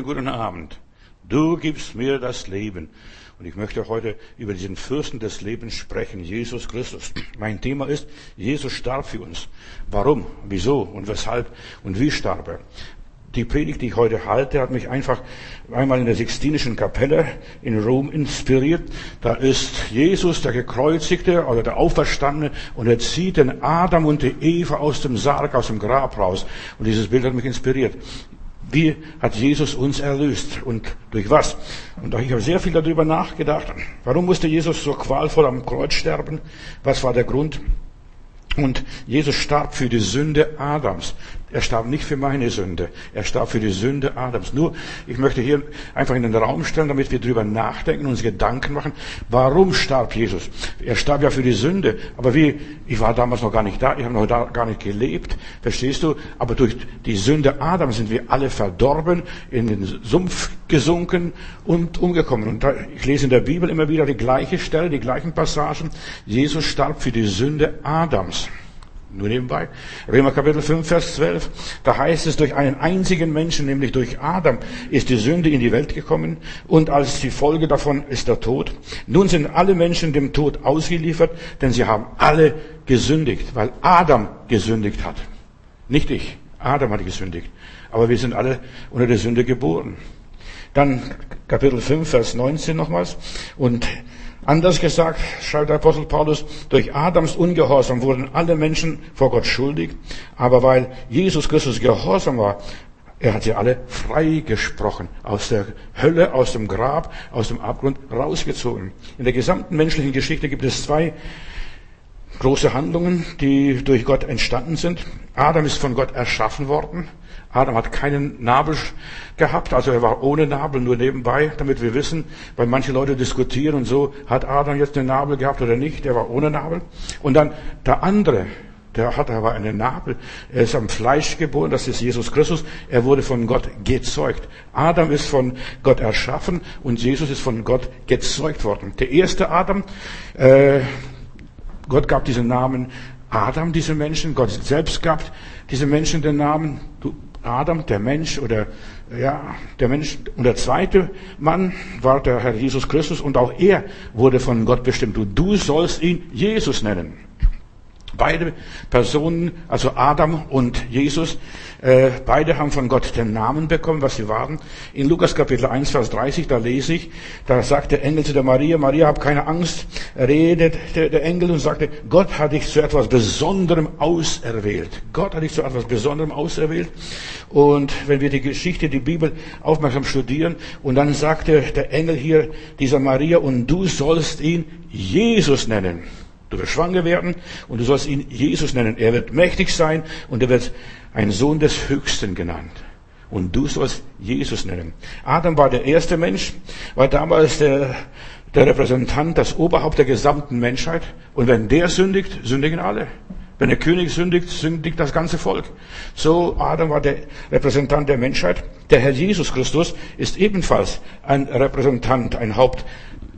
Schönen guten Abend. Du gibst mir das Leben. Und ich möchte heute über diesen Fürsten des Lebens sprechen, Jesus Christus. Mein Thema ist, Jesus starb für uns. Warum, wieso und weshalb und wie starb er? Die Predigt, die ich heute halte, hat mich einfach einmal in der Sixtinischen Kapelle in Rom inspiriert. Da ist Jesus, der Gekreuzigte oder der Auferstandene, und er zieht den Adam und die Eva aus dem Sarg, aus dem Grab raus. Und dieses Bild hat mich inspiriert. Wie hat Jesus uns erlöst und durch was? Und ich habe sehr viel darüber nachgedacht. Warum musste Jesus so qualvoll am Kreuz sterben? Was war der Grund? Und Jesus starb für die Sünde Adams. Er starb nicht für meine Sünde. Er starb für die Sünde Adams. Nur, ich möchte hier einfach in den Raum stellen, damit wir drüber nachdenken, uns Gedanken machen. Warum starb Jesus? Er starb ja für die Sünde. Aber wie, ich war damals noch gar nicht da, ich habe noch da gar nicht gelebt. Verstehst du? Aber durch die Sünde Adams sind wir alle verdorben, in den Sumpf gesunken und umgekommen. Und da, ich lese in der Bibel immer wieder die gleiche Stelle, die gleichen Passagen. Jesus starb für die Sünde Adams. Nur nebenbei. Römer Kapitel 5, Vers 12. Da heißt es, durch einen einzigen Menschen, nämlich durch Adam, ist die Sünde in die Welt gekommen und als die Folge davon ist der Tod. Nun sind alle Menschen dem Tod ausgeliefert, denn sie haben alle gesündigt, weil Adam gesündigt hat. Nicht ich. Adam hat gesündigt. Aber wir sind alle unter der Sünde geboren. Dann Kapitel 5, Vers 19 nochmals. Und Anders gesagt, schreibt der Apostel Paulus, durch Adams Ungehorsam wurden alle Menschen vor Gott schuldig, aber weil Jesus Christus gehorsam war, er hat sie alle freigesprochen, aus der Hölle, aus dem Grab, aus dem Abgrund rausgezogen. In der gesamten menschlichen Geschichte gibt es zwei große Handlungen, die durch Gott entstanden sind. Adam ist von Gott erschaffen worden Adam hat keinen Nabel gehabt, also er war ohne Nabel, nur nebenbei, damit wir wissen, weil manche Leute diskutieren und so, hat Adam jetzt einen Nabel gehabt oder nicht, er war ohne Nabel. Und dann der andere, der hat aber einen Nabel, er ist am Fleisch geboren, das ist Jesus Christus, er wurde von Gott gezeugt. Adam ist von Gott erschaffen und Jesus ist von Gott gezeugt worden. Der erste Adam, äh, Gott gab diesen Namen Adam, diese Menschen, Gott selbst gab diese Menschen den Namen, Adam, der Mensch oder ja, der Mensch und der zweite Mann war der Herr Jesus Christus und auch er wurde von Gott bestimmt. Du, du sollst ihn Jesus nennen. Beide Personen, also Adam und Jesus, äh, beide haben von Gott den Namen bekommen, was sie waren. In Lukas Kapitel 1, Vers 30, da lese ich, da sagt der Engel zu der Maria, Maria, hab keine Angst, redet der, der Engel und sagte, Gott hat dich zu etwas Besonderem auserwählt. Gott hat dich zu etwas Besonderem auserwählt. Und wenn wir die Geschichte, die Bibel aufmerksam studieren, und dann sagte der Engel hier dieser Maria, und du sollst ihn Jesus nennen. Du wirst schwanger werden und du sollst ihn Jesus nennen. Er wird mächtig sein und er wird ein Sohn des Höchsten genannt. Und du sollst Jesus nennen. Adam war der erste Mensch, war damals der, der Repräsentant, das Oberhaupt der gesamten Menschheit. Und wenn der sündigt, sündigen alle. Wenn der König sündigt, sündigt das ganze Volk. So, Adam war der Repräsentant der Menschheit. Der Herr Jesus Christus ist ebenfalls ein Repräsentant, ein Haupt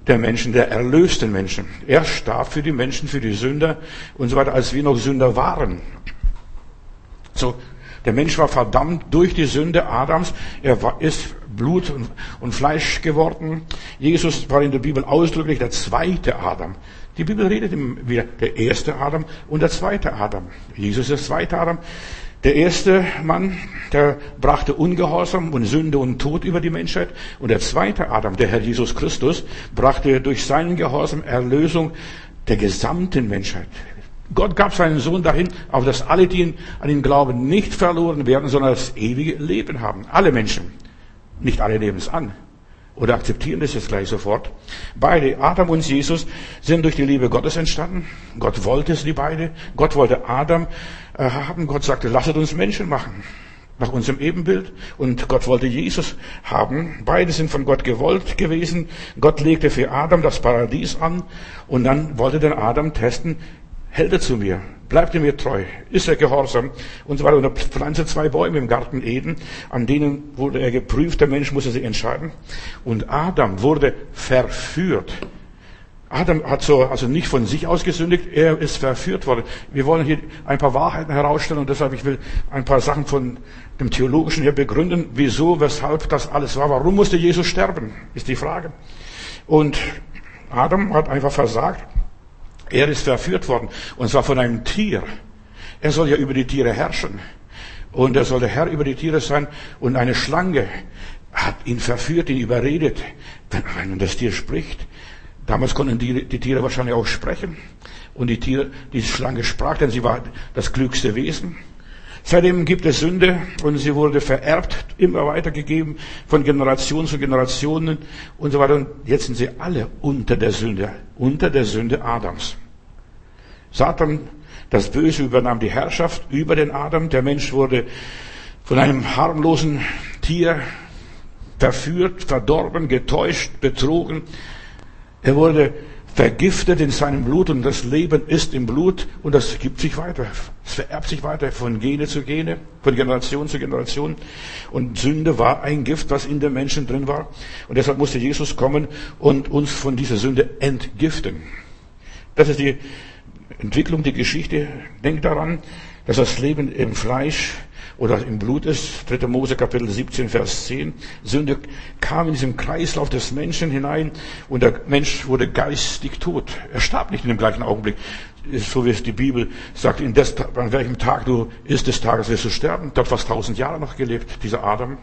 der Menschen, der erlösten Menschen. Er starb für die Menschen, für die Sünder und so weiter, als wir noch Sünder waren. So, der Mensch war verdammt durch die Sünde Adams. Er war, ist Blut und, und Fleisch geworden. Jesus war in der Bibel ausdrücklich der zweite Adam. Die Bibel redet immer wieder der erste Adam und der zweite Adam. Jesus ist der zweite Adam. Der erste Mann, der brachte Ungehorsam und Sünde und Tod über die Menschheit. Und der zweite Adam, der Herr Jesus Christus, brachte durch seinen Gehorsam Erlösung der gesamten Menschheit. Gott gab seinen Sohn dahin, auf dass alle, die an ihn glauben, nicht verloren werden, sondern das ewige Leben haben. Alle Menschen. Nicht alle nehmen es an oder akzeptieren das jetzt gleich sofort. Beide, Adam und Jesus, sind durch die Liebe Gottes entstanden. Gott wollte es, die beide. Gott wollte Adam haben. Gott sagte, lasset uns Menschen machen. Nach unserem Ebenbild. Und Gott wollte Jesus haben. Beide sind von Gott gewollt gewesen. Gott legte für Adam das Paradies an. Und dann wollte der Adam testen, hält er zu mir? Bleibt er mir treu? Ist er gehorsam? Und so weiter. Und er pflanzte zwei Bäume im Garten Eden, an denen wurde er geprüft. Der Mensch musste sich entscheiden. Und Adam wurde verführt. Adam hat so, also nicht von sich aus gesündigt, er ist verführt worden. Wir wollen hier ein paar Wahrheiten herausstellen und deshalb ich will ein paar Sachen von dem Theologischen hier begründen, wieso, weshalb das alles war. Warum musste Jesus sterben, ist die Frage. Und Adam hat einfach versagt. Er ist verführt worden und zwar von einem Tier. Er soll ja über die Tiere herrschen. Und er soll der Herr über die Tiere sein. Und eine Schlange hat ihn verführt, ihn überredet. Wenn das Tier spricht, Damals konnten die, die Tiere wahrscheinlich auch sprechen. Und die Tiere, die Schlange sprach, denn sie war das klügste Wesen. Seitdem gibt es Sünde und sie wurde vererbt, immer weitergegeben von Generation zu Generationen und so weiter. Und jetzt sind sie alle unter der Sünde, unter der Sünde Adams. Satan, das Böse, übernahm die Herrschaft über den Adam. Der Mensch wurde von einem harmlosen Tier verführt, verdorben, getäuscht, betrogen. Er wurde vergiftet in seinem Blut und das Leben ist im Blut und das gibt sich weiter. Es vererbt sich weiter von Gene zu Gene, von Generation zu Generation. Und Sünde war ein Gift, was in den Menschen drin war. Und deshalb musste Jesus kommen und uns von dieser Sünde entgiften. Das ist die Entwicklung, die Geschichte. Denkt daran, dass das Leben im Fleisch oder im Blut ist. 3. Mose Kapitel 17, Vers 10. Sünde kam in diesem Kreislauf des Menschen hinein und der Mensch wurde geistig tot. Er starb nicht in dem gleichen Augenblick. So wie es die Bibel sagt, in des, an welchem Tag du ist des Tages wirst du sterben. Dort fast tausend Jahre noch gelebt, dieser Adam.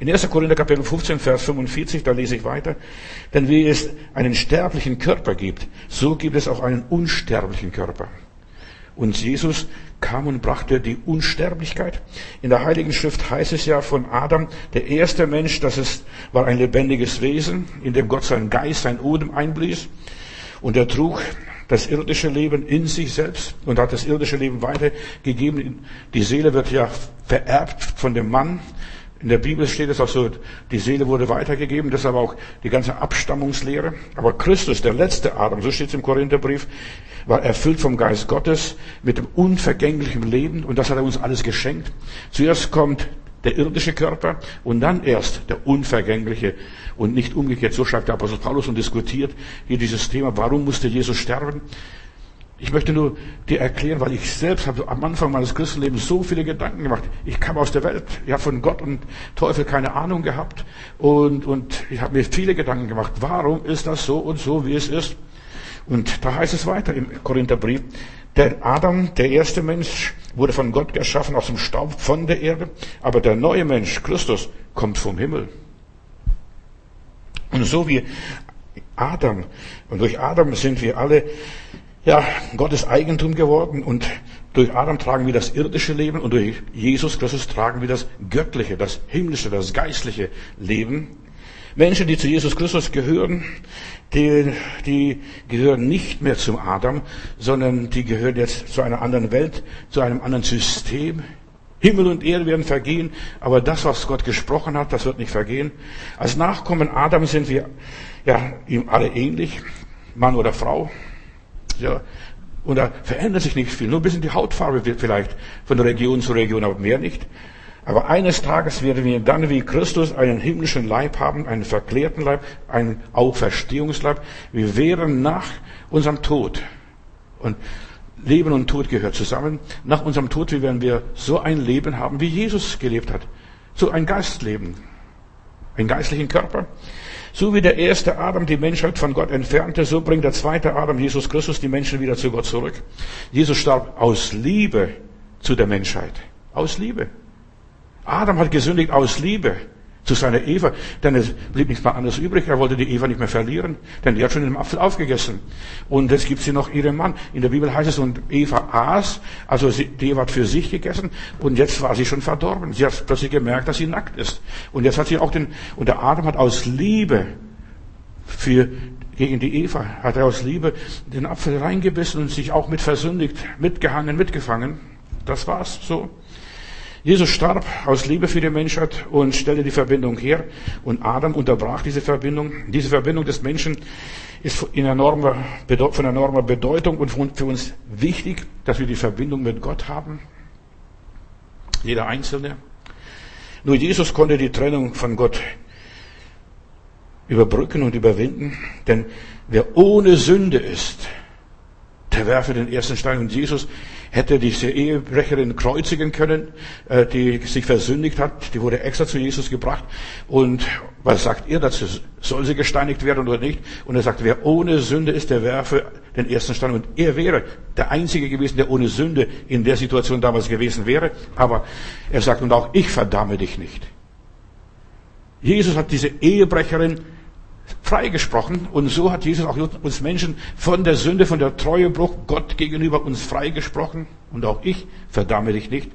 In 1. Korinther Kapitel 15, Vers 45, da lese ich weiter. Denn wie es einen sterblichen Körper gibt, so gibt es auch einen unsterblichen Körper. Und Jesus kam und brachte die Unsterblichkeit. In der Heiligen Schrift heißt es ja von Adam, der erste Mensch, das ist, war ein lebendiges Wesen, in dem Gott seinen Geist, sein Odem einblies. Und er trug das irdische Leben in sich selbst und hat das irdische Leben weitergegeben. Die Seele wird ja vererbt von dem Mann. In der Bibel steht es auch so, die Seele wurde weitergegeben, deshalb auch die ganze Abstammungslehre. Aber Christus, der letzte Adam, so steht es im Korintherbrief, war erfüllt vom Geist Gottes mit dem unvergänglichen Leben und das hat er uns alles geschenkt. Zuerst kommt der irdische Körper und dann erst der unvergängliche und nicht umgekehrt. So schreibt der Apostel Paulus und diskutiert hier dieses Thema, warum musste Jesus sterben? Ich möchte nur dir erklären, weil ich selbst habe am Anfang meines Christenlebens so viele Gedanken gemacht. Ich kam aus der Welt, ich habe von Gott und Teufel keine Ahnung gehabt und, und ich habe mir viele Gedanken gemacht. Warum ist das so und so, wie es ist? Und da heißt es weiter im Korintherbrief, der Adam, der erste Mensch, wurde von Gott geschaffen aus dem Staub von der Erde, aber der neue Mensch, Christus, kommt vom Himmel. Und so wie Adam, und durch Adam sind wir alle, ja, Gottes Eigentum geworden und durch Adam tragen wir das irdische Leben und durch Jesus Christus tragen wir das göttliche, das himmlische, das geistliche Leben. Menschen, die zu Jesus Christus gehören, die, die gehören nicht mehr zum Adam, sondern die gehören jetzt zu einer anderen Welt, zu einem anderen System. Himmel und Erde werden vergehen, aber das, was Gott gesprochen hat, das wird nicht vergehen. Als Nachkommen Adam sind wir ja ihm alle ähnlich, Mann oder Frau. Ja, und da verändert sich nicht viel. Nur ein bisschen die Hautfarbe wird vielleicht von Region zu Region, aber mehr nicht. Aber eines Tages werden wir dann wie Christus einen himmlischen Leib haben, einen verklärten Leib, einen Auferstehungsleib. Wir wären nach unserem Tod und Leben und Tod gehört zusammen. Nach unserem Tod werden wir so ein Leben haben, wie Jesus gelebt hat. So ein Geistleben. Einen geistlichen Körper. So wie der erste Adam die Menschheit von Gott entfernte, so bringt der zweite Adam, Jesus Christus, die Menschen wieder zu Gott zurück. Jesus starb aus Liebe zu der Menschheit. Aus Liebe. Adam hat gesündigt aus Liebe zu seiner Eva, denn es blieb nichts mehr anderes übrig. Er wollte die Eva nicht mehr verlieren, denn die hat schon den Apfel aufgegessen. Und jetzt gibt sie noch ihren Mann. In der Bibel heißt es, und Eva aß, also die Eva hat für sich gegessen, und jetzt war sie schon verdorben. Sie hat plötzlich gemerkt, dass sie nackt ist. Und jetzt hat sie auch den, und der Adam hat aus Liebe für gegen die Eva, hat er aus Liebe den Apfel reingebissen und sich auch mit versündigt, mitgehangen, mitgefangen. Das war's so. Jesus starb aus Liebe für die Menschheit und stellte die Verbindung her. Und Adam unterbrach diese Verbindung. Diese Verbindung des Menschen ist in enormer, von enormer Bedeutung und für uns wichtig, dass wir die Verbindung mit Gott haben. Jeder Einzelne. Nur Jesus konnte die Trennung von Gott überbrücken und überwinden. Denn wer ohne Sünde ist, der werfe den ersten Stein. Und Jesus hätte diese Ehebrecherin kreuzigen können, äh, die sich versündigt hat. Die wurde extra zu Jesus gebracht. Und was sagt ihr dazu? Soll sie gesteinigt werden oder nicht? Und er sagt, wer ohne Sünde ist, der werfe den ersten Stein. Und er wäre der Einzige gewesen, der ohne Sünde in der Situation damals gewesen wäre. Aber er sagt, und auch ich verdamme dich nicht. Jesus hat diese Ehebrecherin freigesprochen. Und so hat Jesus auch uns Menschen von der Sünde, von der Treuebruch Gott gegenüber uns freigesprochen. Und auch ich verdamme dich nicht.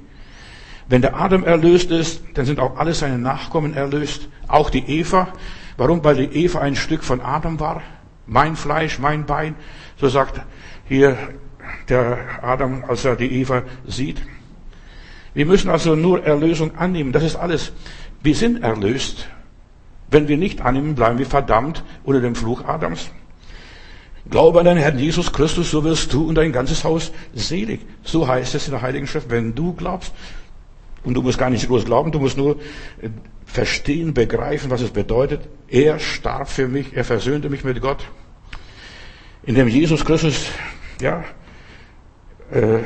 Wenn der Adam erlöst ist, dann sind auch alle seine Nachkommen erlöst. Auch die Eva. Warum? Weil die Eva ein Stück von Adam war. Mein Fleisch, mein Bein. So sagt hier der Adam, als er die Eva sieht. Wir müssen also nur Erlösung annehmen. Das ist alles. Wir sind erlöst. Wenn wir nicht annehmen, bleiben wir verdammt unter dem Fluch Adams. Glaube an den Herrn Jesus Christus, so wirst du und dein ganzes Haus selig. So heißt es in der Heiligen Schrift. Wenn du glaubst, und du musst gar nicht groß glauben, du musst nur äh, verstehen, begreifen, was es bedeutet. Er starb für mich, er versöhnte mich mit Gott. Indem Jesus Christus, ja, äh,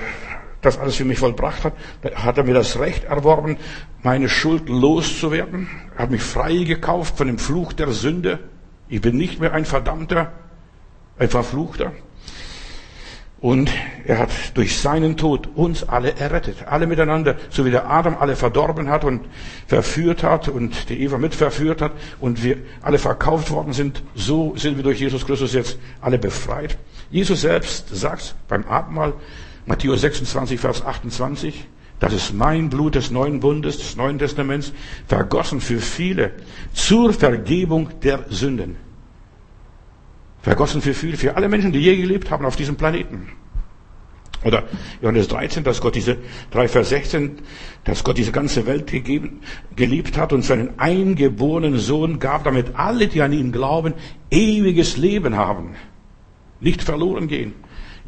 das alles für mich vollbracht hat, hat er mir das Recht erworben, meine Schuld loszuwerden. Er hat mich frei gekauft von dem Fluch der Sünde. Ich bin nicht mehr ein Verdammter, ein Verfluchter. Und er hat durch seinen Tod uns alle errettet, alle miteinander, so wie der Adam alle verdorben hat und verführt hat und die Eva mit verführt hat und wir alle verkauft worden sind, so sind wir durch Jesus Christus jetzt alle befreit. Jesus selbst sagt beim Abendmahl, Matthäus 26, Vers 28, das ist mein Blut des neuen Bundes, des neuen Testaments, vergossen für viele zur Vergebung der Sünden. Vergossen für viele, für alle Menschen, die je gelebt haben auf diesem Planeten. Oder Johannes 13, dass Gott diese, 3 Vers 16, dass Gott diese ganze Welt gegeben, geliebt hat und seinen eingeborenen Sohn gab, damit alle, die an ihn glauben, ewiges Leben haben. Nicht verloren gehen.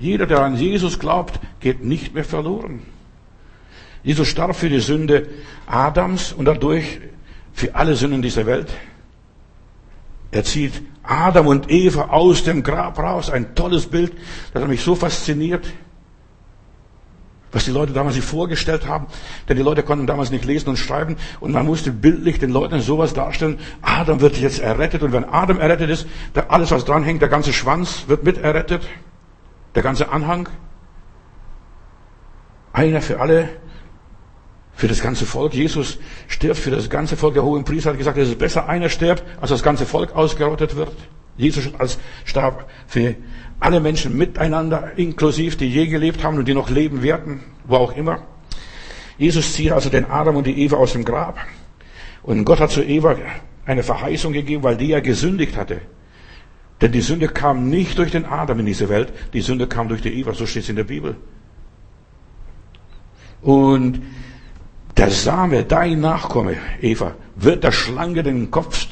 Jeder, der an Jesus glaubt, geht nicht mehr verloren. Jesus starb für die Sünde Adams und dadurch für alle Sünden dieser Welt. Er zieht Adam und Eva aus dem Grab raus. Ein tolles Bild, das hat mich so fasziniert, was die Leute damals sich vorgestellt haben. Denn die Leute konnten damals nicht lesen und schreiben und man musste bildlich den Leuten sowas darstellen. Adam wird jetzt errettet und wenn Adam errettet ist, alles was dranhängt, der ganze Schwanz wird mit errettet. Der ganze Anhang. Einer für alle, für das ganze Volk. Jesus stirbt für das ganze Volk. Der hohe Priester hat gesagt, es ist besser, einer stirbt, als das ganze Volk ausgerottet wird. Jesus als starb für alle Menschen miteinander, inklusiv die je gelebt haben und die noch leben werden, wo auch immer. Jesus zieht also den Adam und die Eva aus dem Grab. Und Gott hat zu Eva eine Verheißung gegeben, weil die ja gesündigt hatte. Denn die Sünde kam nicht durch den Adam in diese Welt, die Sünde kam durch die Eva, so steht es in der Bibel. Und der Same, dein Nachkomme, Eva, wird der Schlange den Kopf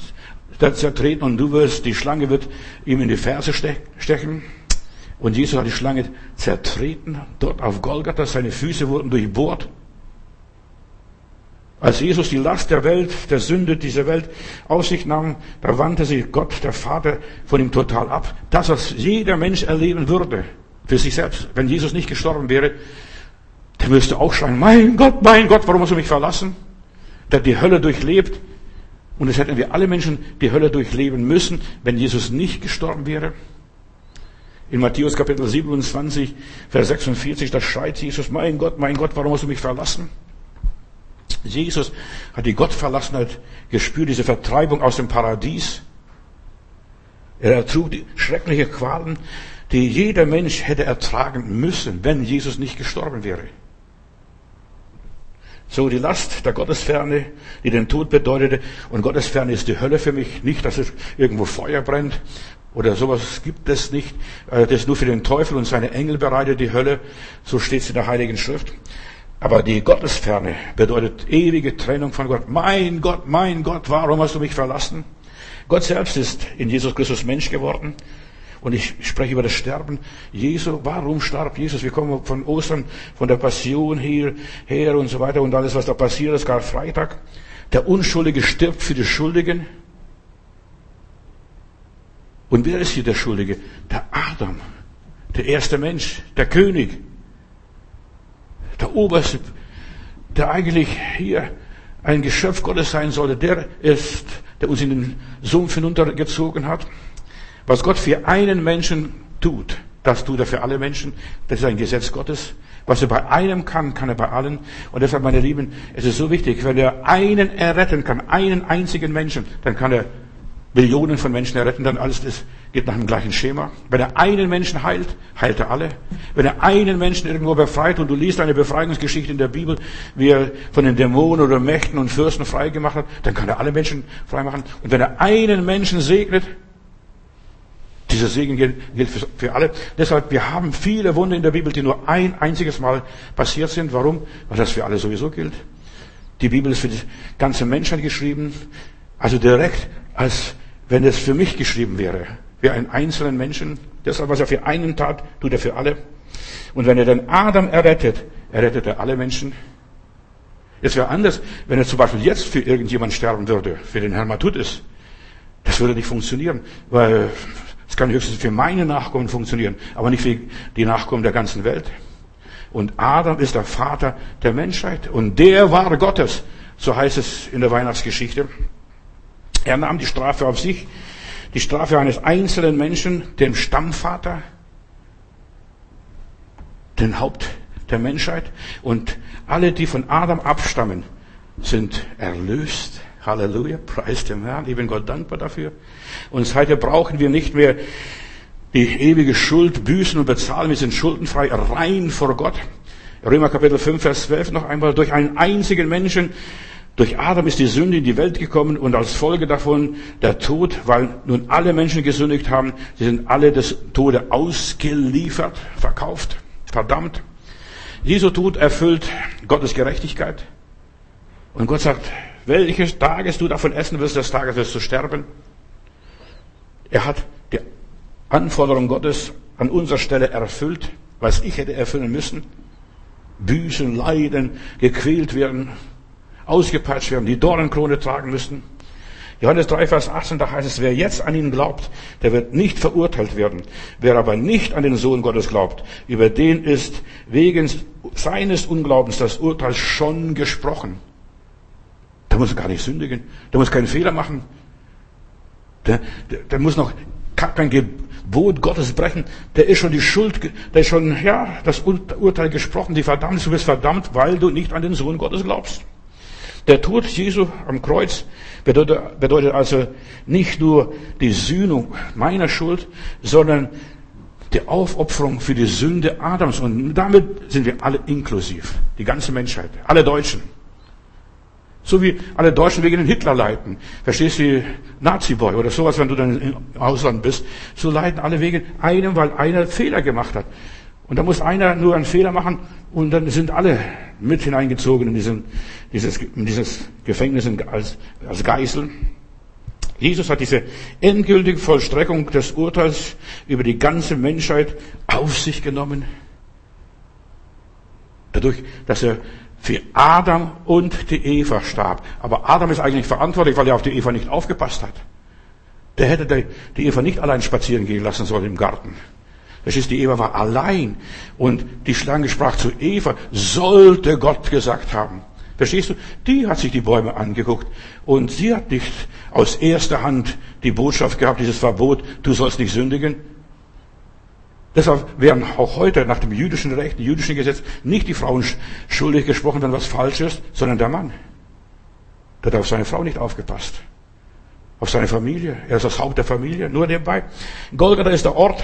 zertreten und du wirst, die Schlange wird ihm in die Ferse stechen. Und Jesus hat die Schlange zertreten, dort auf Golgatha, seine Füße wurden durchbohrt. Als Jesus die Last der Welt, der Sünde dieser Welt auf sich nahm, da wandte sich Gott, der Vater, von ihm total ab. Das, was jeder Mensch erleben würde, für sich selbst, wenn Jesus nicht gestorben wäre, der müsste auch schreien, mein Gott, mein Gott, warum hast du mich verlassen? Der hat die Hölle durchlebt. Und es hätten wir alle Menschen die Hölle durchleben müssen, wenn Jesus nicht gestorben wäre. In Matthäus Kapitel 27, Vers 46, da schreit Jesus, mein Gott, mein Gott, warum hast du mich verlassen? Jesus hat die Gottverlassenheit gespürt, diese Vertreibung aus dem Paradies. Er ertrug die schreckliche Qualen, die jeder Mensch hätte ertragen müssen, wenn Jesus nicht gestorben wäre. So die Last der Gottesferne, die den Tod bedeutete. Und Gottesferne ist die Hölle für mich. Nicht, dass es irgendwo Feuer brennt oder sowas gibt es nicht. Äh, das ist nur für den Teufel und seine Engel bereitet die Hölle. So steht es in der Heiligen Schrift. Aber die Gottesferne bedeutet ewige Trennung von Gott. Mein Gott, mein Gott, warum hast du mich verlassen? Gott selbst ist in Jesus Christus Mensch geworden. Und ich spreche über das Sterben Jesu. Warum starb Jesus? Wir kommen von Ostern, von der Passion hier, her und so weiter und alles, was da passiert ist, Karfreitag. Der Unschuldige stirbt für die Schuldigen. Und wer ist hier der Schuldige? Der Adam, der erste Mensch, der König, der Oberste, der eigentlich hier ein Geschöpf Gottes sein sollte, der ist, der uns in den Sumpf hinuntergezogen hat. Was Gott für einen Menschen tut, das tut er für alle Menschen. Das ist ein Gesetz Gottes. Was er bei einem kann, kann er bei allen. Und deshalb, meine Lieben, es ist so wichtig, wenn er einen erretten kann, einen einzigen Menschen, dann kann er Millionen von Menschen erretten, dann alles das geht nach dem gleichen Schema. Wenn er einen Menschen heilt, heilt er alle. Wenn er einen Menschen irgendwo befreit und du liest eine Befreiungsgeschichte in der Bibel, wie er von den Dämonen oder Mächten und Fürsten frei gemacht hat, dann kann er alle Menschen frei machen. Und wenn er einen Menschen segnet, dieser Segen gilt für alle. Deshalb, wir haben viele Wunder in der Bibel, die nur ein einziges Mal passiert sind. Warum? Weil das für alle sowieso gilt. Die Bibel ist für die ganze Menschheit geschrieben. Also direkt, als wenn es für mich geschrieben wäre. Für einen einzelnen Menschen. Deshalb, was er für einen tat, tut er für alle. Und wenn er den Adam errettet, errettet er alle Menschen. Es wäre anders, wenn er zum Beispiel jetzt für irgendjemand sterben würde, für den Herrn Matutis. Das würde nicht funktionieren, weil es kann höchstens für meine Nachkommen funktionieren, aber nicht für die Nachkommen der ganzen Welt. Und Adam ist der Vater der Menschheit und der war Gottes. So heißt es in der Weihnachtsgeschichte. Er nahm die Strafe auf sich, die Strafe eines einzelnen Menschen, dem Stammvater, den Haupt der Menschheit. Und alle, die von Adam abstammen, sind erlöst. Halleluja, preis dem Herrn. Ich bin Gott dankbar dafür. Und seitdem brauchen wir nicht mehr die ewige Schuld büßen und bezahlen. Wir sind schuldenfrei, rein vor Gott. Römer Kapitel 5, Vers 12 noch einmal. Durch einen einzigen Menschen, durch Adam ist die Sünde in die Welt gekommen und als Folge davon der Tod, weil nun alle Menschen gesündigt haben. Sie sind alle des Tode ausgeliefert, verkauft, verdammt. Jesu Tod erfüllt Gottes Gerechtigkeit. Und Gott sagt, welches Tages du davon essen wirst, des Tages wirst du sterben. Er hat die Anforderung Gottes an unserer Stelle erfüllt, was ich hätte erfüllen müssen. Büßen, leiden, gequält werden, ausgepeitscht werden, die Dornenkrone tragen müssen. Johannes 3, Vers 18, da heißt es, wer jetzt an ihn glaubt, der wird nicht verurteilt werden. Wer aber nicht an den Sohn Gottes glaubt, über den ist wegen seines Unglaubens das Urteil schon gesprochen. Der muss gar nicht sündigen. Der muss keinen Fehler machen. Der, der, der muss noch kein Gebot Gottes brechen. Der ist schon die Schuld, der ist schon, ja, das Urteil gesprochen, die Verdammnis. Du bist verdammt, weil du nicht an den Sohn Gottes glaubst. Der Tod Jesu am Kreuz bedeutet, bedeutet also nicht nur die Sühnung meiner Schuld, sondern die Aufopferung für die Sünde Adams. Und damit sind wir alle inklusiv. Die ganze Menschheit. Alle Deutschen. So wie alle Deutschen wegen den Hitler leiden. Verstehst du, wie Nazi-Boy oder sowas, wenn du dann im Ausland bist. So leiden alle wegen einem, weil einer Fehler gemacht hat. Und da muss einer nur einen Fehler machen und dann sind alle mit hineingezogen in, diesen, dieses, in dieses Gefängnis als, als Geißel. Jesus hat diese endgültige Vollstreckung des Urteils über die ganze Menschheit auf sich genommen. Dadurch, dass er für Adam und die Eva starb. Aber Adam ist eigentlich verantwortlich, weil er auf die Eva nicht aufgepasst hat. Der hätte die Eva nicht allein spazieren gehen lassen sollen im Garten. Das ist, die Eva war allein. Und die Schlange sprach zu Eva, sollte Gott gesagt haben. Verstehst du? Die hat sich die Bäume angeguckt. Und sie hat nicht aus erster Hand die Botschaft gehabt, dieses Verbot, du sollst nicht sündigen. Deshalb werden auch heute nach dem jüdischen Recht, dem jüdischen Gesetz, nicht die Frauen schuldig gesprochen, wenn was falsch ist, sondern der Mann. Der hat auf seine Frau nicht aufgepasst. Auf seine Familie. Er ist das Haupt der Familie, nur nebenbei. Golgatha ist der Ort,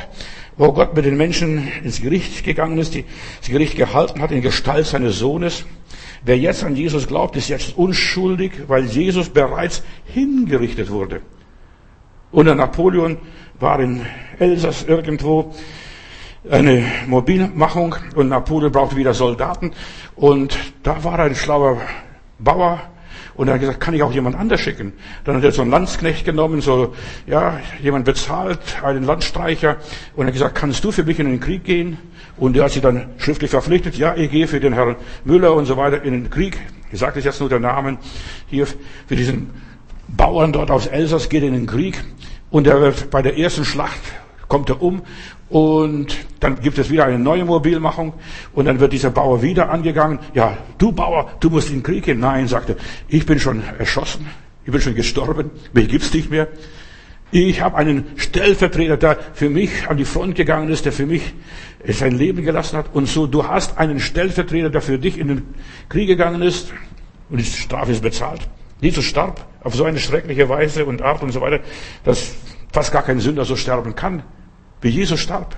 wo Gott mit den Menschen ins Gericht gegangen ist, das Gericht gehalten hat in Gestalt seines Sohnes. Wer jetzt an Jesus glaubt, ist jetzt unschuldig, weil Jesus bereits hingerichtet wurde. Und der Napoleon war in Elsass irgendwo eine Mobilmachung und Napoleon brauchte wieder Soldaten und da war ein schlauer Bauer und er hat gesagt, kann ich auch jemand anders schicken? Dann hat er so einen Landsknecht genommen, so, ja, jemand bezahlt, einen Landstreicher und er hat gesagt, kannst du für mich in den Krieg gehen? Und er hat sich dann schriftlich verpflichtet, ja, ich gehe für den Herrn Müller und so weiter in den Krieg. Ich sage jetzt nur der Namen hier, für diesen Bauern dort aus Elsass geht in den Krieg Und er wird bei der ersten Schlacht kommt er um und dann gibt es wieder eine neue Mobilmachung und dann wird dieser Bauer wieder angegangen. Ja, du Bauer, du musst in den Krieg gehen. Nein, sagte, ich bin schon erschossen, ich bin schon gestorben, mich gibt's nicht mehr. Ich habe einen Stellvertreter, der für mich an die Front gegangen ist, der für mich sein Leben gelassen hat. Und so, du hast einen Stellvertreter, der für dich in den Krieg gegangen ist und die Strafe ist bezahlt. Jesus starb auf so eine schreckliche Weise und Art und so weiter, dass fast gar kein Sünder so sterben kann, wie Jesus starb.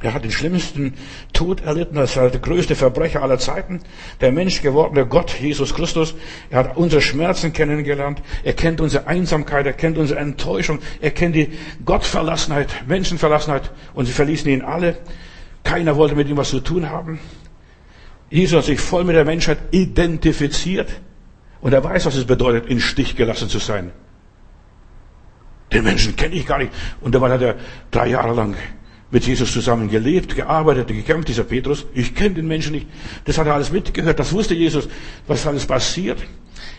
Er hat den schlimmsten Tod erlitten, als der größte Verbrecher aller Zeiten, der Mensch gewordene Gott, Jesus Christus. Er hat unsere Schmerzen kennengelernt. Er kennt unsere Einsamkeit, er kennt unsere Enttäuschung, er kennt die Gottverlassenheit, Menschenverlassenheit und sie verließen ihn alle. Keiner wollte mit ihm was zu tun haben. Jesus hat sich voll mit der Menschheit identifiziert und er weiß, was es bedeutet, in Stich gelassen zu sein. Den Menschen kenne ich gar nicht. Und dabei hat er drei Jahre lang mit Jesus zusammen gelebt, gearbeitet, gekämpft, dieser Petrus. Ich kenne den Menschen nicht. Das hat er alles mitgehört. Das wusste Jesus, was alles passiert.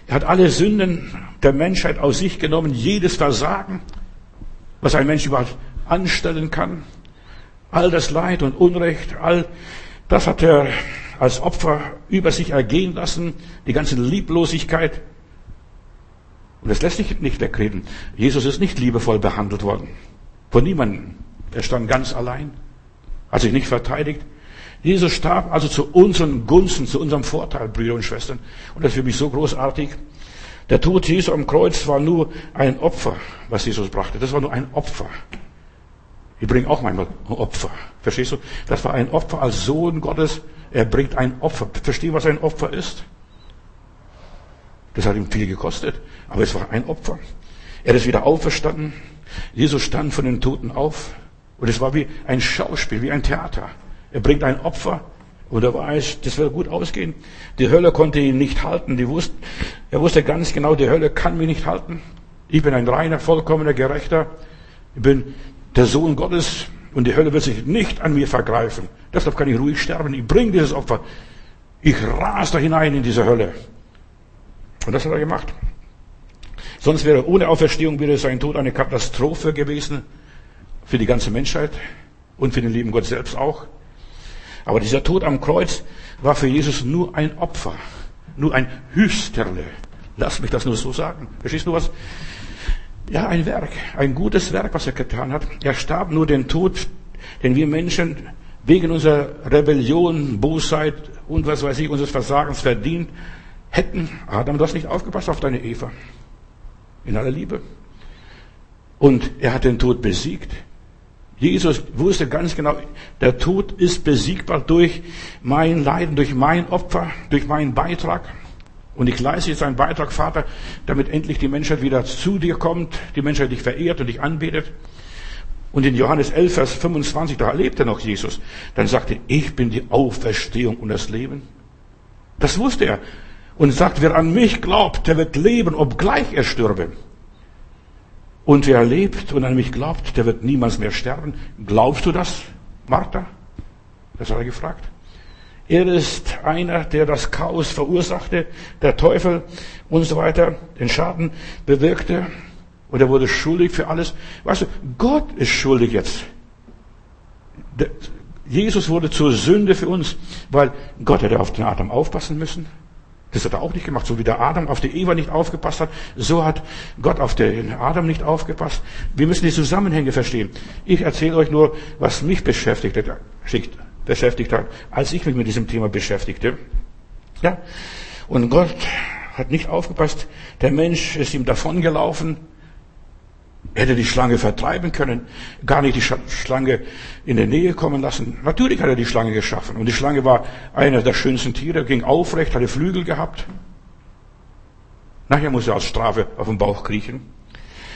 Er hat alle Sünden der Menschheit aus sich genommen, jedes Versagen, was ein Mensch überhaupt anstellen kann. All das Leid und Unrecht, all das hat er als Opfer über sich ergehen lassen, die ganze Lieblosigkeit. Und das lässt sich nicht wegreden. Jesus ist nicht liebevoll behandelt worden. Von niemandem. Er stand ganz allein, hat sich nicht verteidigt. Jesus starb also zu unseren Gunsten, zu unserem Vorteil, Brüder und Schwestern. Und das ist für mich so großartig. Der Tod Jesu am Kreuz war nur ein Opfer, was Jesus brachte. Das war nur ein Opfer. Ich bringe auch manchmal Opfer. Verstehst du? Das war ein Opfer als Sohn Gottes. Er bringt ein Opfer. Verstehst du, was ein Opfer ist? Das hat ihm viel gekostet. Aber es war ein Opfer. Er ist wieder auferstanden. Jesus stand von den Toten auf. Und es war wie ein Schauspiel, wie ein Theater. Er bringt ein Opfer und er weiß, das wird gut ausgehen. Die Hölle konnte ihn nicht halten. Die wusste, er wusste ganz genau, die Hölle kann mich nicht halten. Ich bin ein reiner, vollkommener Gerechter. Ich bin der Sohn Gottes und die Hölle wird sich nicht an mir vergreifen. Deshalb kann ich ruhig sterben. Ich bringe dieses Opfer. Ich ras da hinein in diese Hölle. Und das hat er gemacht. Sonst wäre ohne Auferstehung wäre sein Tod eine Katastrophe gewesen für die ganze Menschheit und für den lieben Gott selbst auch. Aber dieser Tod am Kreuz war für Jesus nur ein Opfer, nur ein Hüsterle. Lass mich das nur so sagen. Verstehst du was? Ja, ein Werk, ein gutes Werk, was er getan hat. Er starb nur den Tod, den wir Menschen wegen unserer Rebellion, Bosheit und was weiß ich, unseres Versagens verdient hätten. Adam, du hast nicht aufgepasst auf deine Eva. In aller Liebe. Und er hat den Tod besiegt. Jesus wusste ganz genau, der Tod ist besiegbar durch mein Leiden, durch mein Opfer, durch meinen Beitrag. Und ich leiste jetzt einen Beitrag, Vater, damit endlich die Menschheit wieder zu dir kommt, die Menschheit dich verehrt und dich anbetet. Und in Johannes 11, Vers 25, da erlebte noch Jesus. Dann sagte, ich bin die Auferstehung und das Leben. Das wusste er. Und sagt, wer an mich glaubt, der wird leben, obgleich er stürbe. Und wer lebt und an mich glaubt, der wird niemals mehr sterben. Glaubst du das, Martha? Das hat er gefragt. Er ist einer, der das Chaos verursachte, der Teufel und so weiter, den Schaden bewirkte und er wurde schuldig für alles. Weißt du, Gott ist schuldig jetzt. Jesus wurde zur Sünde für uns, weil Gott hätte auf den Adam aufpassen müssen. Das hat er auch nicht gemacht. So wie der Adam auf die Eva nicht aufgepasst hat, so hat Gott auf den Adam nicht aufgepasst. Wir müssen die Zusammenhänge verstehen. Ich erzähle euch nur, was mich beschäftigt hat, als ich mich mit diesem Thema beschäftigte. Ja. Und Gott hat nicht aufgepasst. Der Mensch ist ihm davongelaufen. Hätte die Schlange vertreiben können, gar nicht die Schlange in der Nähe kommen lassen. Natürlich hat er die Schlange geschaffen. Und die Schlange war einer der schönsten Tiere, ging aufrecht, hatte Flügel gehabt. Nachher muss er als Strafe auf den Bauch kriechen.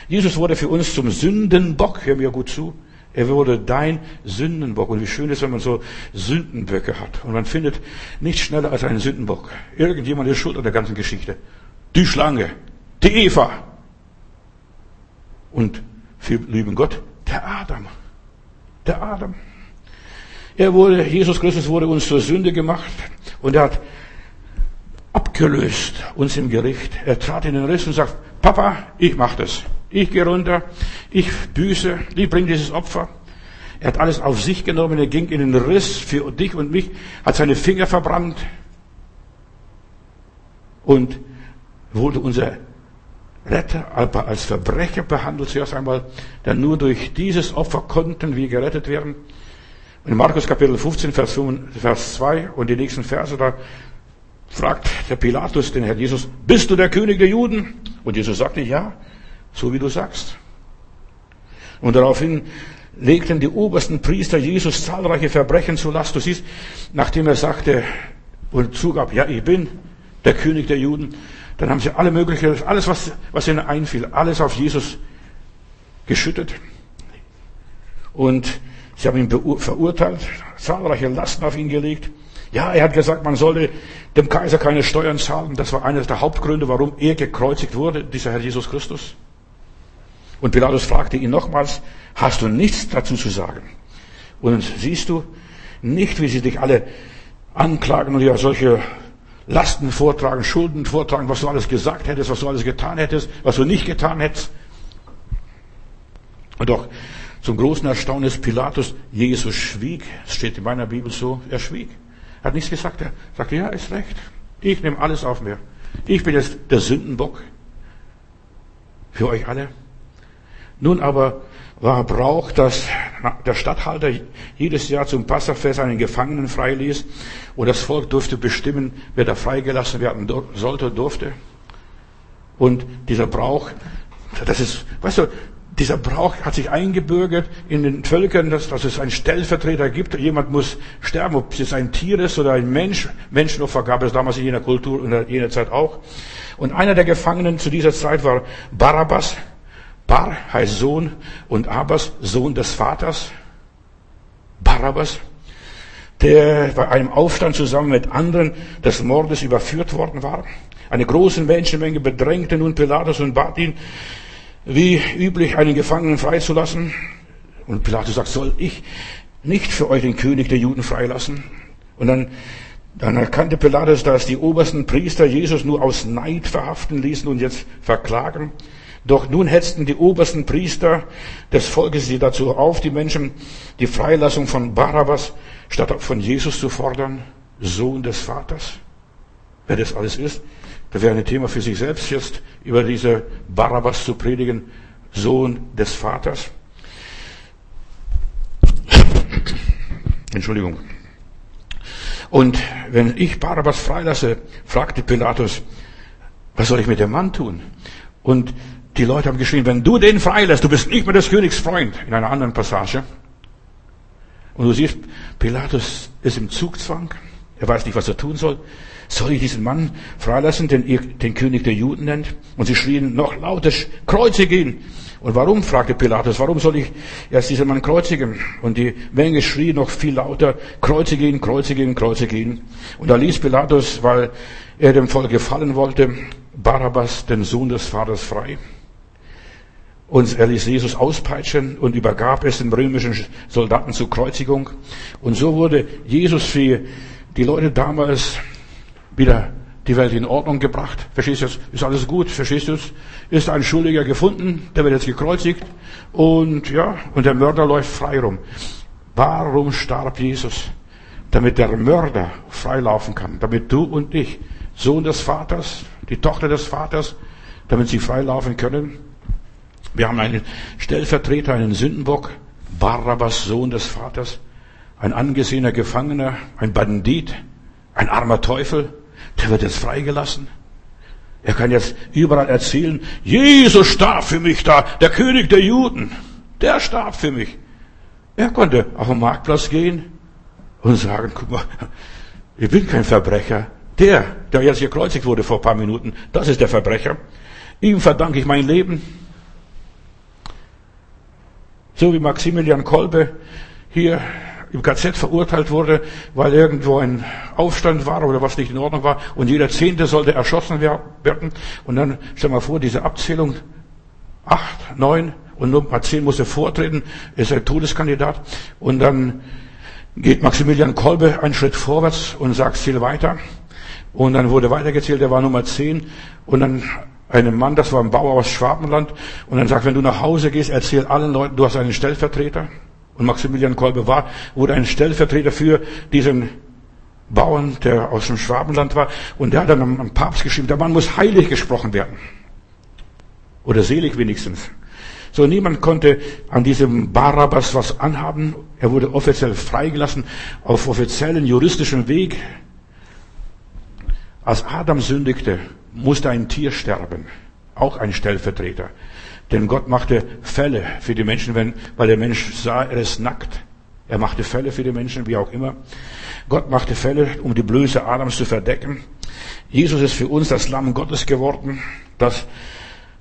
Jesus wurde für uns zum Sündenbock, hör mir gut zu. Er wurde dein Sündenbock. Und wie schön ist, wenn man so Sündenböcke hat. Und man findet nichts schneller als einen Sündenbock. Irgendjemand ist schuld an der ganzen Geschichte. Die Schlange, die Eva, und für lieben Gott, der Adam. Der Adam. Er wurde, Jesus Christus wurde uns zur Sünde gemacht und er hat abgelöst, uns im Gericht. Er trat in den Riss und sagt, Papa, ich mach das. Ich gehe runter, ich büße, ich bringe dieses Opfer. Er hat alles auf sich genommen, er ging in den Riss für dich und mich, hat seine Finger verbrannt und wurde unser Retter, aber als Verbrecher behandelt zuerst einmal, denn nur durch dieses Opfer konnten wir gerettet werden. In Markus Kapitel 15, Vers, 5, Vers 2 und die nächsten Verse, da fragt der Pilatus den Herrn Jesus, bist du der König der Juden? Und Jesus sagte, ja, so wie du sagst. Und daraufhin legten die obersten Priester Jesus zahlreiche Verbrechen zu Last. Du siehst, nachdem er sagte und zugab, ja, ich bin der König der Juden, dann haben sie alle möglichen, alles, was, was ihnen einfiel, alles auf Jesus geschüttet. Und sie haben ihn verurteilt, zahlreiche Lasten auf ihn gelegt. Ja, er hat gesagt, man solle dem Kaiser keine Steuern zahlen. Das war einer der Hauptgründe, warum er gekreuzigt wurde, dieser Herr Jesus Christus. Und Pilatus fragte ihn nochmals, hast du nichts dazu zu sagen? Und siehst du nicht, wie sie dich alle anklagen und ja solche Lasten vortragen, Schulden vortragen, was du alles gesagt hättest, was du alles getan hättest, was du nicht getan hättest. Und doch zum großen Erstaunen des Pilatus, Jesus schwieg. Es steht in meiner Bibel so, er schwieg. Er hat nichts gesagt. Er sagte, ja, ist recht. Ich nehme alles auf mir. Ich bin jetzt der Sündenbock für euch alle. Nun aber war Brauch, dass der Statthalter jedes Jahr zum Passafest einen Gefangenen freiließ und das Volk durfte bestimmen, wer da freigelassen werden sollte, durfte. Und dieser Brauch, das ist, weißt du, dieser Brauch hat sich eingebürgert in den Völkern, dass, dass es einen Stellvertreter gibt. Jemand muss sterben, ob es ein Tier ist oder ein Mensch. Menschenopfer gab es damals in jener Kultur und in jener Zeit auch. Und einer der Gefangenen zu dieser Zeit war Barabbas. Bar heißt Sohn und Abbas, Sohn des Vaters. Barabbas, der bei einem Aufstand zusammen mit anderen des Mordes überführt worden war. Eine große Menschenmenge bedrängte nun Pilatus und bat ihn, wie üblich einen Gefangenen freizulassen. Und Pilatus sagt, soll ich nicht für euch den König der Juden freilassen? Und dann, dann erkannte Pilatus, dass die obersten Priester Jesus nur aus Neid verhaften ließen und jetzt verklagen. Doch nun hetzten die obersten Priester des Volkes sie dazu auf, die Menschen die Freilassung von Barabbas statt von Jesus zu fordern, Sohn des Vaters. Wer das alles ist, da wäre ein Thema für sich selbst jetzt über diese Barabbas zu predigen, Sohn des Vaters. Entschuldigung. Und wenn ich Barabbas freilasse, fragte Pilatus, was soll ich mit dem Mann tun? Und die Leute haben geschrien, wenn du den freilässt, du bist nicht mehr des Königs Freund, in einer anderen Passage. Und du siehst, Pilatus ist im Zugzwang. Er weiß nicht, was er tun soll. Soll ich diesen Mann freilassen, den ihr den König der Juden nennt? Und sie schrien noch lauter, kreuzigen. Und warum, fragte Pilatus, warum soll ich erst diesen Mann kreuzigen? Und die Menge schrie noch viel lauter, kreuzigen, kreuzigen, kreuzigen. Und da ließ Pilatus, weil er dem Volk gefallen wollte, Barabbas, den Sohn des Vaters, frei. Und er ließ Jesus auspeitschen und übergab es den römischen Soldaten zur Kreuzigung. Und so wurde Jesus für die Leute damals wieder die Welt in Ordnung gebracht. Verstehst du jetzt? Ist alles gut? Verstehst du es? Ist ein Schuldiger gefunden, der wird jetzt gekreuzigt und ja, und der Mörder läuft frei rum. Warum starb Jesus? Damit der Mörder freilaufen kann, damit du und ich, Sohn des Vaters, die Tochter des Vaters, damit sie freilaufen können. Wir haben einen Stellvertreter, einen Sündenbock, Barabbas, Sohn des Vaters, ein angesehener Gefangener, ein Bandit, ein armer Teufel, der wird jetzt freigelassen. Er kann jetzt überall erzählen, Jesus starb für mich da, der König der Juden, der starb für mich. Er konnte auf den Marktplatz gehen und sagen, guck mal, ich bin kein Verbrecher. Der, der jetzt gekreuzigt wurde vor ein paar Minuten, das ist der Verbrecher. Ihm verdanke ich mein Leben. So wie Maximilian Kolbe hier im KZ verurteilt wurde, weil irgendwo ein Aufstand war oder was nicht in Ordnung war und jeder Zehnte sollte erschossen werden. Und dann stell mal vor, diese Abzählung, acht, neun und nur ein paar zehn musste vortreten, ist ein Todeskandidat. Und dann geht Maximilian Kolbe einen Schritt vorwärts und sagt viel weiter. Und dann wurde weitergezählt, der war Nummer 10. Und dann einem Mann, das war ein Bauer aus Schwabenland. Und dann sagt, wenn du nach Hause gehst, erzähl allen Leuten, du hast einen Stellvertreter. Und Maximilian Kolbe war, wurde ein Stellvertreter für diesen Bauern, der aus dem Schwabenland war. Und der hat dann am Papst geschrieben, der Mann muss heilig gesprochen werden. Oder selig wenigstens. So, niemand konnte an diesem Barabbas was anhaben. Er wurde offiziell freigelassen auf offiziellen juristischen Weg. Als Adam sündigte, musste ein Tier sterben. Auch ein Stellvertreter. Denn Gott machte Fälle für die Menschen, wenn, weil der Mensch sah, er ist nackt. Er machte Fälle für die Menschen, wie auch immer. Gott machte Fälle, um die Blöße Adams zu verdecken. Jesus ist für uns das Lamm Gottes geworden, das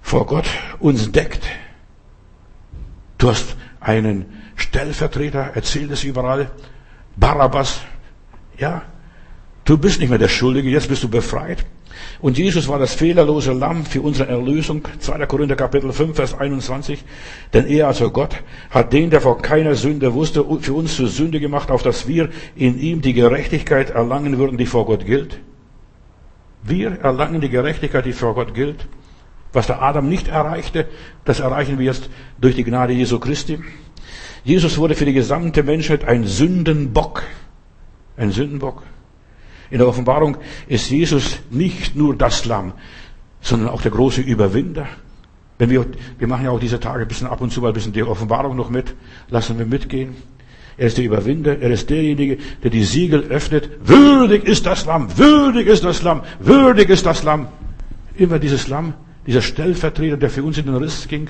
vor Gott uns deckt. Du hast einen Stellvertreter, erzählt es überall. Barabbas, ja, du bist nicht mehr der Schuldige, jetzt bist du befreit. Und Jesus war das fehlerlose Lamm für unsere Erlösung. 2. Korinther Kapitel 5, Vers 21. Denn er, also Gott, hat den, der vor keiner Sünde wusste, für uns zur Sünde gemacht, auf dass wir in ihm die Gerechtigkeit erlangen würden, die vor Gott gilt. Wir erlangen die Gerechtigkeit, die vor Gott gilt. Was der Adam nicht erreichte, das erreichen wir jetzt durch die Gnade Jesu Christi. Jesus wurde für die gesamte Menschheit ein Sündenbock. Ein Sündenbock. In der Offenbarung ist Jesus nicht nur das Lamm, sondern auch der große Überwinder. Wenn wir, wir machen ja auch diese Tage ein bisschen ab und zu mal ein bisschen die Offenbarung noch mit, lassen wir mitgehen. Er ist der Überwinder, er ist derjenige, der die Siegel öffnet. Würdig ist das Lamm, würdig ist das Lamm, würdig ist das Lamm. Immer dieses Lamm, dieser Stellvertreter, der für uns in den Riss ging.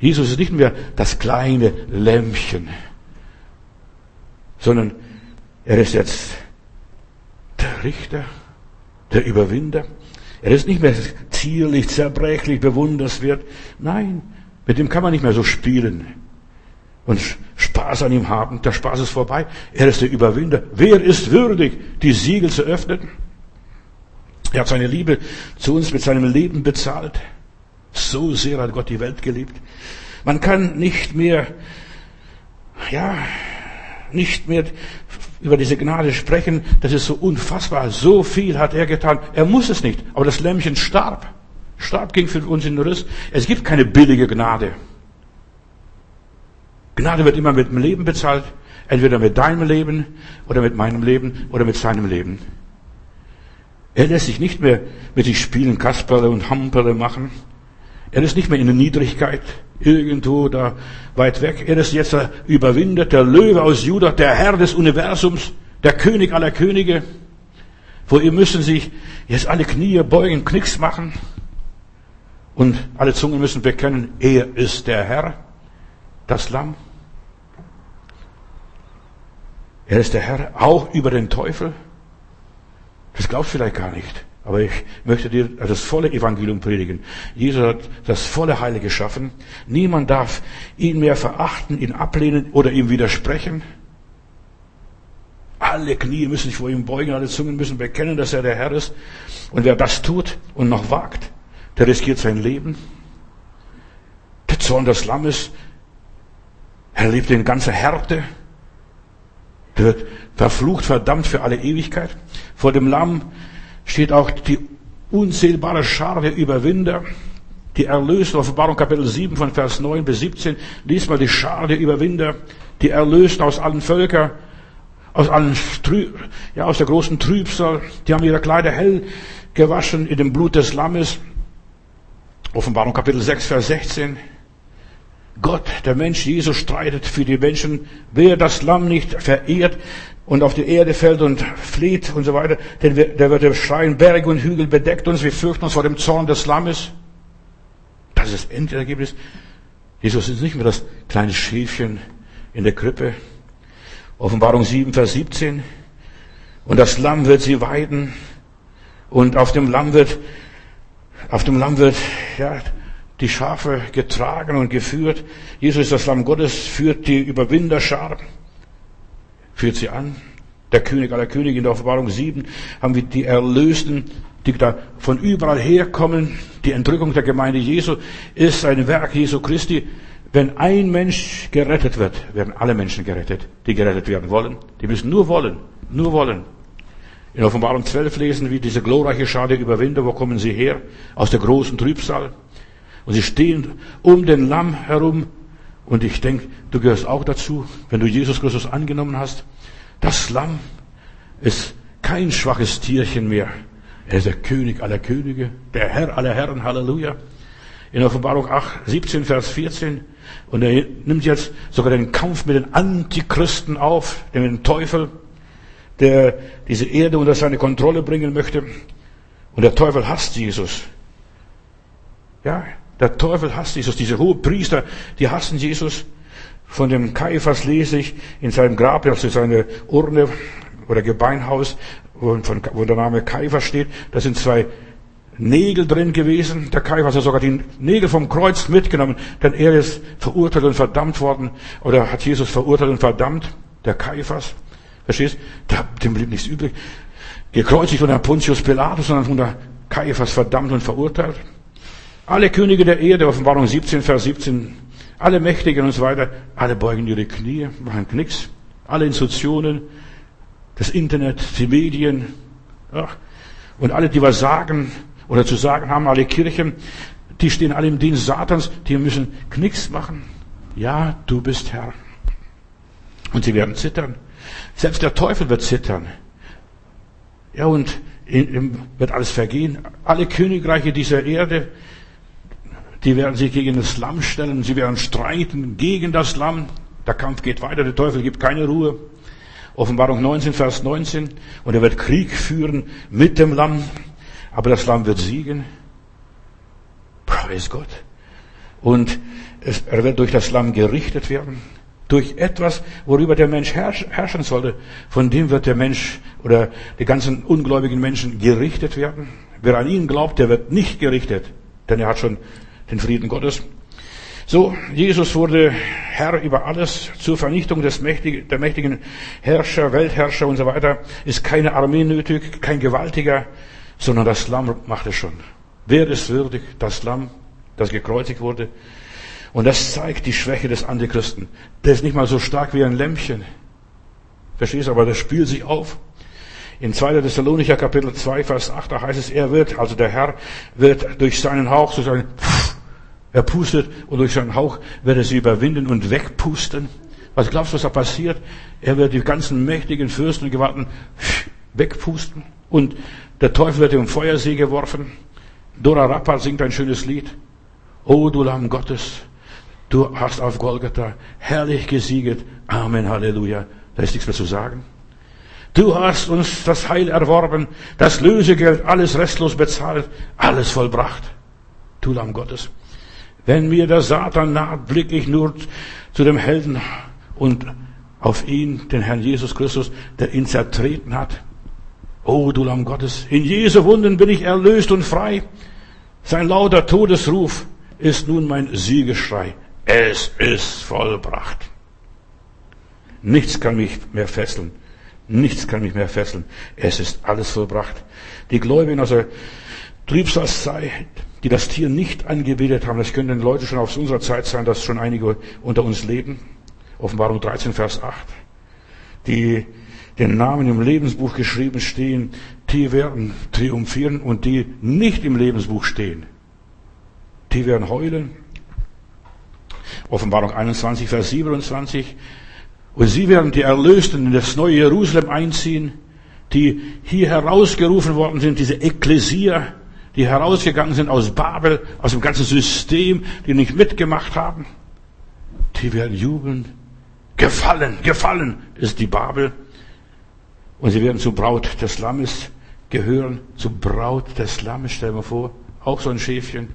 Jesus ist nicht mehr das kleine Lämpchen, sondern er ist jetzt Richter, der Überwinder. Er ist nicht mehr zierlich, zerbrechlich, bewunderswert. Nein, mit dem kann man nicht mehr so spielen und Spaß an ihm haben. Der Spaß ist vorbei. Er ist der Überwinder. Wer ist würdig, die Siegel zu öffnen? Er hat seine Liebe zu uns mit seinem Leben bezahlt. So sehr hat Gott die Welt geliebt. Man kann nicht mehr, ja, nicht mehr über diese Gnade sprechen. Das ist so unfassbar. So viel hat er getan. Er muss es nicht. Aber das Lämmchen starb. Starb ging für uns in den Riss. Es gibt keine billige Gnade. Gnade wird immer mit dem Leben bezahlt. Entweder mit deinem Leben oder mit meinem Leben oder mit seinem Leben. Er lässt sich nicht mehr mit sich spielen, Kasperle und Hamperle machen. Er ist nicht mehr in der Niedrigkeit, irgendwo da weit weg. Er ist jetzt der Überwinder, der Löwe aus Judah, der Herr des Universums, der König aller Könige. Vor ihm müssen sich jetzt alle Knie beugen, Knicks machen. Und alle Zungen müssen bekennen, er ist der Herr, das Lamm. Er ist der Herr auch über den Teufel. Das glaubst du vielleicht gar nicht. Aber ich möchte dir das volle Evangelium predigen. Jesus hat das volle Heile geschaffen. Niemand darf ihn mehr verachten, ihn ablehnen oder ihm widersprechen. Alle Knie müssen sich vor ihm beugen, alle Zungen müssen bekennen, dass er der Herr ist. Und wer das tut und noch wagt, der riskiert sein Leben. Der Zorn des Lammes, er lebt in ganzer Härte. Der wird verflucht, verdammt für alle Ewigkeit. Vor dem Lamm steht auch die unzählbare Schar der Überwinder, die Erlösten, Offenbarung Kapitel 7 von Vers 9 bis 17. Lies mal die Schar der Überwinder, die Erlösten aus allen Völkern, aus allen, ja, aus der großen Trübsal. Die haben ihre Kleider hell gewaschen in dem Blut des Lammes. Offenbarung Kapitel 6, Vers 16. Gott, der Mensch Jesus streitet für die Menschen. Wer das Lamm nicht verehrt und auf die Erde fällt und flieht und so weiter, denn der wird schreien, Berge und Hügel bedeckt uns, wir fürchten uns vor dem Zorn des Lammes. Das ist das Endergebnis. Jesus ist nicht mehr das kleine Schäfchen in der Krippe. Offenbarung 7, Vers 17. Und das Lamm wird sie weiden. Und auf dem Lamm wird, auf dem Lamm wird, ja, die Schafe getragen und geführt. Jesus ist das Lamm Gottes, führt die Überwinderschar, führt sie an. Der König aller Könige in der Offenbarung 7 haben wir die Erlösten, die da von überall herkommen. Die Entrückung der Gemeinde Jesu ist ein Werk Jesu Christi. Wenn ein Mensch gerettet wird, werden alle Menschen gerettet, die gerettet werden wollen. Die müssen nur wollen, nur wollen. In Offenbarung 12 lesen wir diese glorreiche Schar der Überwinder. Wo kommen sie her? Aus der großen Trübsal. Und sie stehen um den Lamm herum. Und ich denke, du gehörst auch dazu, wenn du Jesus Christus angenommen hast. Das Lamm ist kein schwaches Tierchen mehr. Er ist der König aller Könige, der Herr aller Herren. Halleluja. In Offenbarung 8, 17, Vers 14. Und er nimmt jetzt sogar den Kampf mit den Antichristen auf, den Teufel der diese Erde unter seine Kontrolle bringen möchte. Und der Teufel hasst Jesus. Ja, der Teufel hasst Jesus. Diese hohen Priester, die hassen Jesus. Von dem Kaiphas lese ich in seinem Grab, also seine Urne oder Gebeinhaus, wo, von, wo der Name Kaiphas steht. Da sind zwei Nägel drin gewesen. Der Kaiphas hat sogar die Nägel vom Kreuz mitgenommen, denn er ist verurteilt und verdammt worden, oder hat Jesus verurteilt und verdammt, der Kaiphas. Verstehst? Dem blieb nichts übrig. Gekreuzigt von der Pontius Pilatus, sondern von der Kaiphas verdammt und verurteilt. Alle Könige der Erde, Offenbarung 17, Vers 17, alle Mächtigen und so weiter, alle beugen ihre Knie, machen nichts. Alle Institutionen, das Internet, die Medien, ach, und alle, die was sagen oder zu sagen haben, alle Kirchen, die stehen alle im Dienst Satans, die müssen Knicks machen. Ja, du bist Herr. Und sie werden zittern. Selbst der Teufel wird zittern. Ja, und wird alles vergehen. Alle Königreiche dieser Erde, die werden sich gegen das Lamm stellen. Sie werden streiten gegen das Lamm. Der Kampf geht weiter. Der Teufel gibt keine Ruhe. Offenbarung 19, Vers 19. Und er wird Krieg führen mit dem Lamm. Aber das Lamm wird siegen. Praise Gott. Und er wird durch das Lamm gerichtet werden durch etwas, worüber der Mensch herrschen sollte, von dem wird der Mensch oder die ganzen ungläubigen Menschen gerichtet werden. Wer an ihn glaubt, der wird nicht gerichtet, denn er hat schon den Frieden Gottes. So, Jesus wurde Herr über alles zur Vernichtung des mächtigen, der mächtigen Herrscher, Weltherrscher und so weiter. Ist keine Armee nötig, kein Gewaltiger, sondern das Lamm macht es schon. Wer ist würdig? Das Lamm, das gekreuzigt wurde. Und das zeigt die Schwäche des Antichristen. Der ist nicht mal so stark wie ein Lämpchen. Verstehst du? Aber das spielt sich auf. In 2. Thessalonicher Kapitel 2, Vers 8, da heißt es, er wird, also der Herr, wird durch seinen Hauch, seinen, er pustet und durch seinen Hauch wird er sie überwinden und wegpusten. Was glaubst du, was da passiert? Er wird die ganzen mächtigen Fürsten und Gewalten wegpusten und der Teufel wird im Feuersee geworfen. Dora Rappa singt ein schönes Lied. O du Lamm Gottes, Du hast auf Golgatha herrlich gesieget. Amen, Halleluja. Da ist nichts mehr zu sagen. Du hast uns das Heil erworben, das Lösegeld, alles restlos bezahlt, alles vollbracht. Du Lamm Gottes. Wenn mir der Satan naht, blicke ich nur zu dem Helden und auf ihn, den Herrn Jesus Christus, der ihn zertreten hat. O du Lamm Gottes, in Jesu Wunden bin ich erlöst und frei. Sein lauter Todesruf ist nun mein Siegeschrei. Es ist vollbracht. Nichts kann mich mehr fesseln. Nichts kann mich mehr fesseln. Es ist alles vollbracht. Die Gläubigen aus der Trübsalzeit, die das Tier nicht angebetet haben, das können Leute schon aus unserer Zeit sein, dass schon einige unter uns leben. Offenbarung 13, Vers 8. Die den Namen im Lebensbuch geschrieben stehen, die werden triumphieren und die nicht im Lebensbuch stehen, die werden heulen, Offenbarung 21, Vers 27. Und sie werden die Erlösten in das neue Jerusalem einziehen, die hier herausgerufen worden sind, diese Ekklesia, die herausgegangen sind aus Babel, aus dem ganzen System, die nicht mitgemacht haben. Die werden jubeln. Gefallen, gefallen ist die Babel. Und sie werden zur Braut des Lammes gehören, zur Braut des Lammes, stell dir vor. Auch so ein Schäfchen.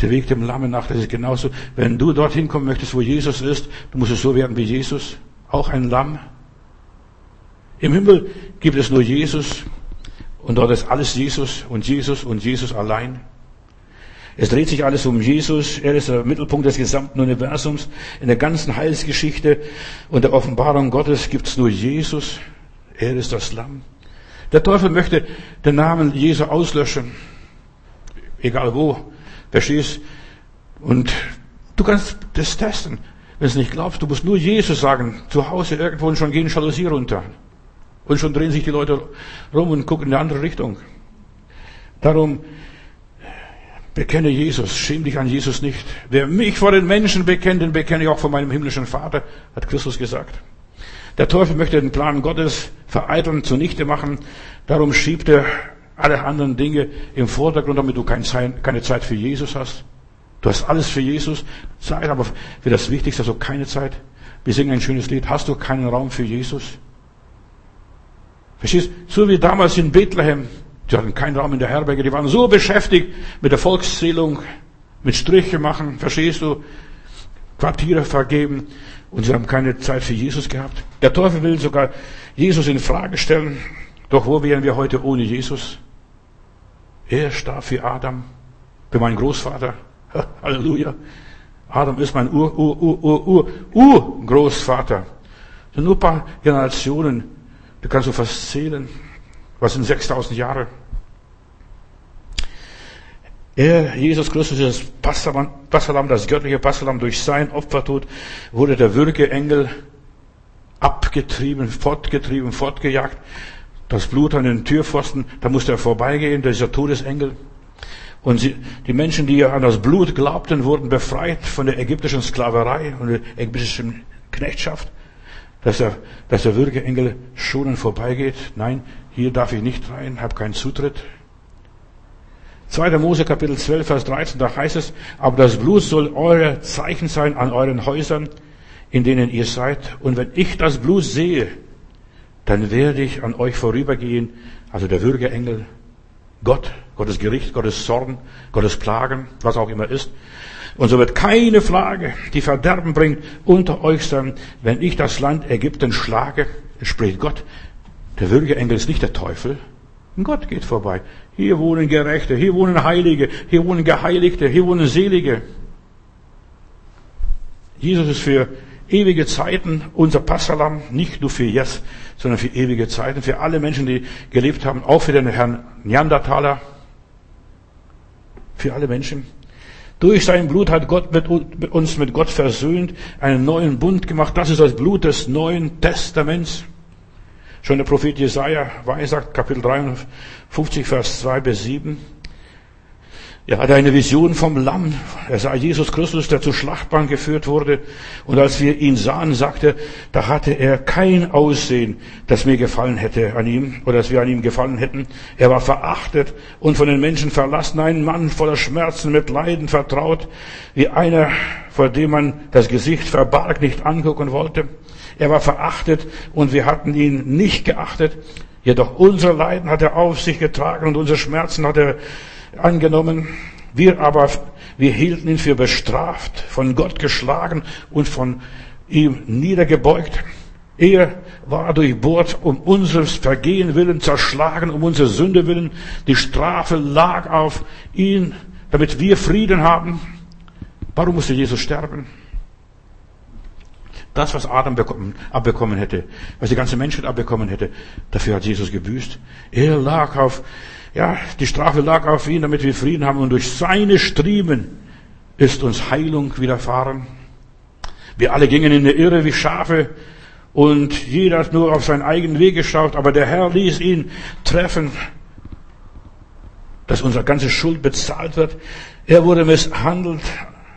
Der Weg dem Lamme nach, das ist genauso. Wenn du dorthin kommen möchtest, wo Jesus ist, du musst es so werden wie Jesus. Auch ein Lamm. Im Himmel gibt es nur Jesus. Und dort ist alles Jesus und Jesus und Jesus allein. Es dreht sich alles um Jesus. Er ist der Mittelpunkt des gesamten Universums. In der ganzen Heilsgeschichte und der Offenbarung Gottes gibt es nur Jesus. Er ist das Lamm. Der Teufel möchte den Namen Jesu auslöschen. Egal wo. Verstehst? Und du kannst das testen. Wenn es nicht glaubst, du musst nur Jesus sagen, zu Hause irgendwo und schon gehen Jalousie runter. Und schon drehen sich die Leute rum und gucken in eine andere Richtung. Darum bekenne Jesus, schäm dich an Jesus nicht. Wer mich vor den Menschen bekennt, den bekenne ich auch vor meinem himmlischen Vater, hat Christus gesagt. Der Teufel möchte den Plan Gottes vereiteln, zunichte machen. Darum schiebt er alle anderen Dinge im Vordergrund, damit du keine Zeit für Jesus hast. Du hast alles für Jesus, Zeit, aber für das Wichtigste du keine Zeit. Wir singen ein schönes Lied. Hast du keinen Raum für Jesus? Verstehst? So wie damals in Bethlehem. Die hatten keinen Raum in der Herberge. Die waren so beschäftigt mit der Volkszählung, mit Striche machen. Verstehst du? Quartiere vergeben. Und sie haben keine Zeit für Jesus gehabt. Der Teufel will sogar Jesus in Frage stellen. Doch wo wären wir heute ohne Jesus? Er starb für Adam, für meinen Großvater. Halleluja. Adam ist mein Ur, Ur, Ur, Ur, Ur, Urgroßvater. Das sind nur ein paar Generationen. Du kannst so fast zählen. Was sind 6000 Jahre? Er, Jesus Christus, ist das Passalam, das göttliche Passalam, durch sein Opfertod wurde der Würgeengel abgetrieben, fortgetrieben, fortgejagt. Das Blut an den Türpfosten, da musste er vorbeigehen, dieser Todesengel. Und sie, die Menschen, die an das Blut glaubten, wurden befreit von der ägyptischen Sklaverei und der ägyptischen Knechtschaft. Dass der, dass der Würgeengel schonend vorbeigeht. Nein, hier darf ich nicht rein, habe keinen Zutritt. 2. Mose Kapitel 12, Vers 13, da heißt es, aber das Blut soll euer Zeichen sein an euren Häusern, in denen ihr seid. Und wenn ich das Blut sehe, dann werde ich an euch vorübergehen, also der Würgeengel, Gott, Gottes Gericht, Gottes Zorn, Gottes Plagen, was auch immer ist. Und so wird keine Flagge, die Verderben bringt, unter euch sein, wenn ich das Land Ägypten schlage, spricht Gott. Der Würgeengel ist nicht der Teufel. Gott geht vorbei. Hier wohnen Gerechte, hier wohnen Heilige, hier wohnen Geheiligte, hier wohnen Selige. Jesus ist für ewige Zeiten unser Passalam, nicht nur für jetzt, sondern für ewige Zeiten, für alle Menschen, die gelebt haben, auch für den Herrn Neandertaler, für alle Menschen. Durch sein Blut hat Gott mit uns mit Gott versöhnt, einen neuen Bund gemacht. Das ist das Blut des Neuen Testaments. Schon der Prophet Jesaja weissagt, Kapitel 53, Vers 2 bis 7. Er hatte eine Vision vom Lamm. Er sah Jesus Christus, der zur Schlachtbahn geführt wurde. Und als wir ihn sahen, sagte, da hatte er kein Aussehen, das mir gefallen hätte an ihm oder das wir an ihm gefallen hätten. Er war verachtet und von den Menschen verlassen, ein Mann voller Schmerzen, mit Leiden vertraut, wie einer, vor dem man das Gesicht verbarg, nicht angucken wollte. Er war verachtet und wir hatten ihn nicht geachtet. Jedoch unsere Leiden hat er auf sich getragen und unsere Schmerzen hat er angenommen. Wir aber, wir hielten ihn für bestraft, von Gott geschlagen und von ihm niedergebeugt. Er war durchbohrt um unseres Vergehen willen, zerschlagen um unsere Sünde willen. Die Strafe lag auf ihn, damit wir Frieden haben. Warum musste Jesus sterben? Das, was Adam bekommen, abbekommen hätte, was die ganze Menschheit abbekommen hätte, dafür hat Jesus gebüßt. Er lag auf ja, die Strafe lag auf ihn, damit wir Frieden haben. Und durch seine Striemen ist uns Heilung widerfahren. Wir alle gingen in der Irre wie Schafe und jeder hat nur auf seinen eigenen Weg geschaut, aber der Herr ließ ihn treffen, dass unsere ganze Schuld bezahlt wird. Er wurde misshandelt,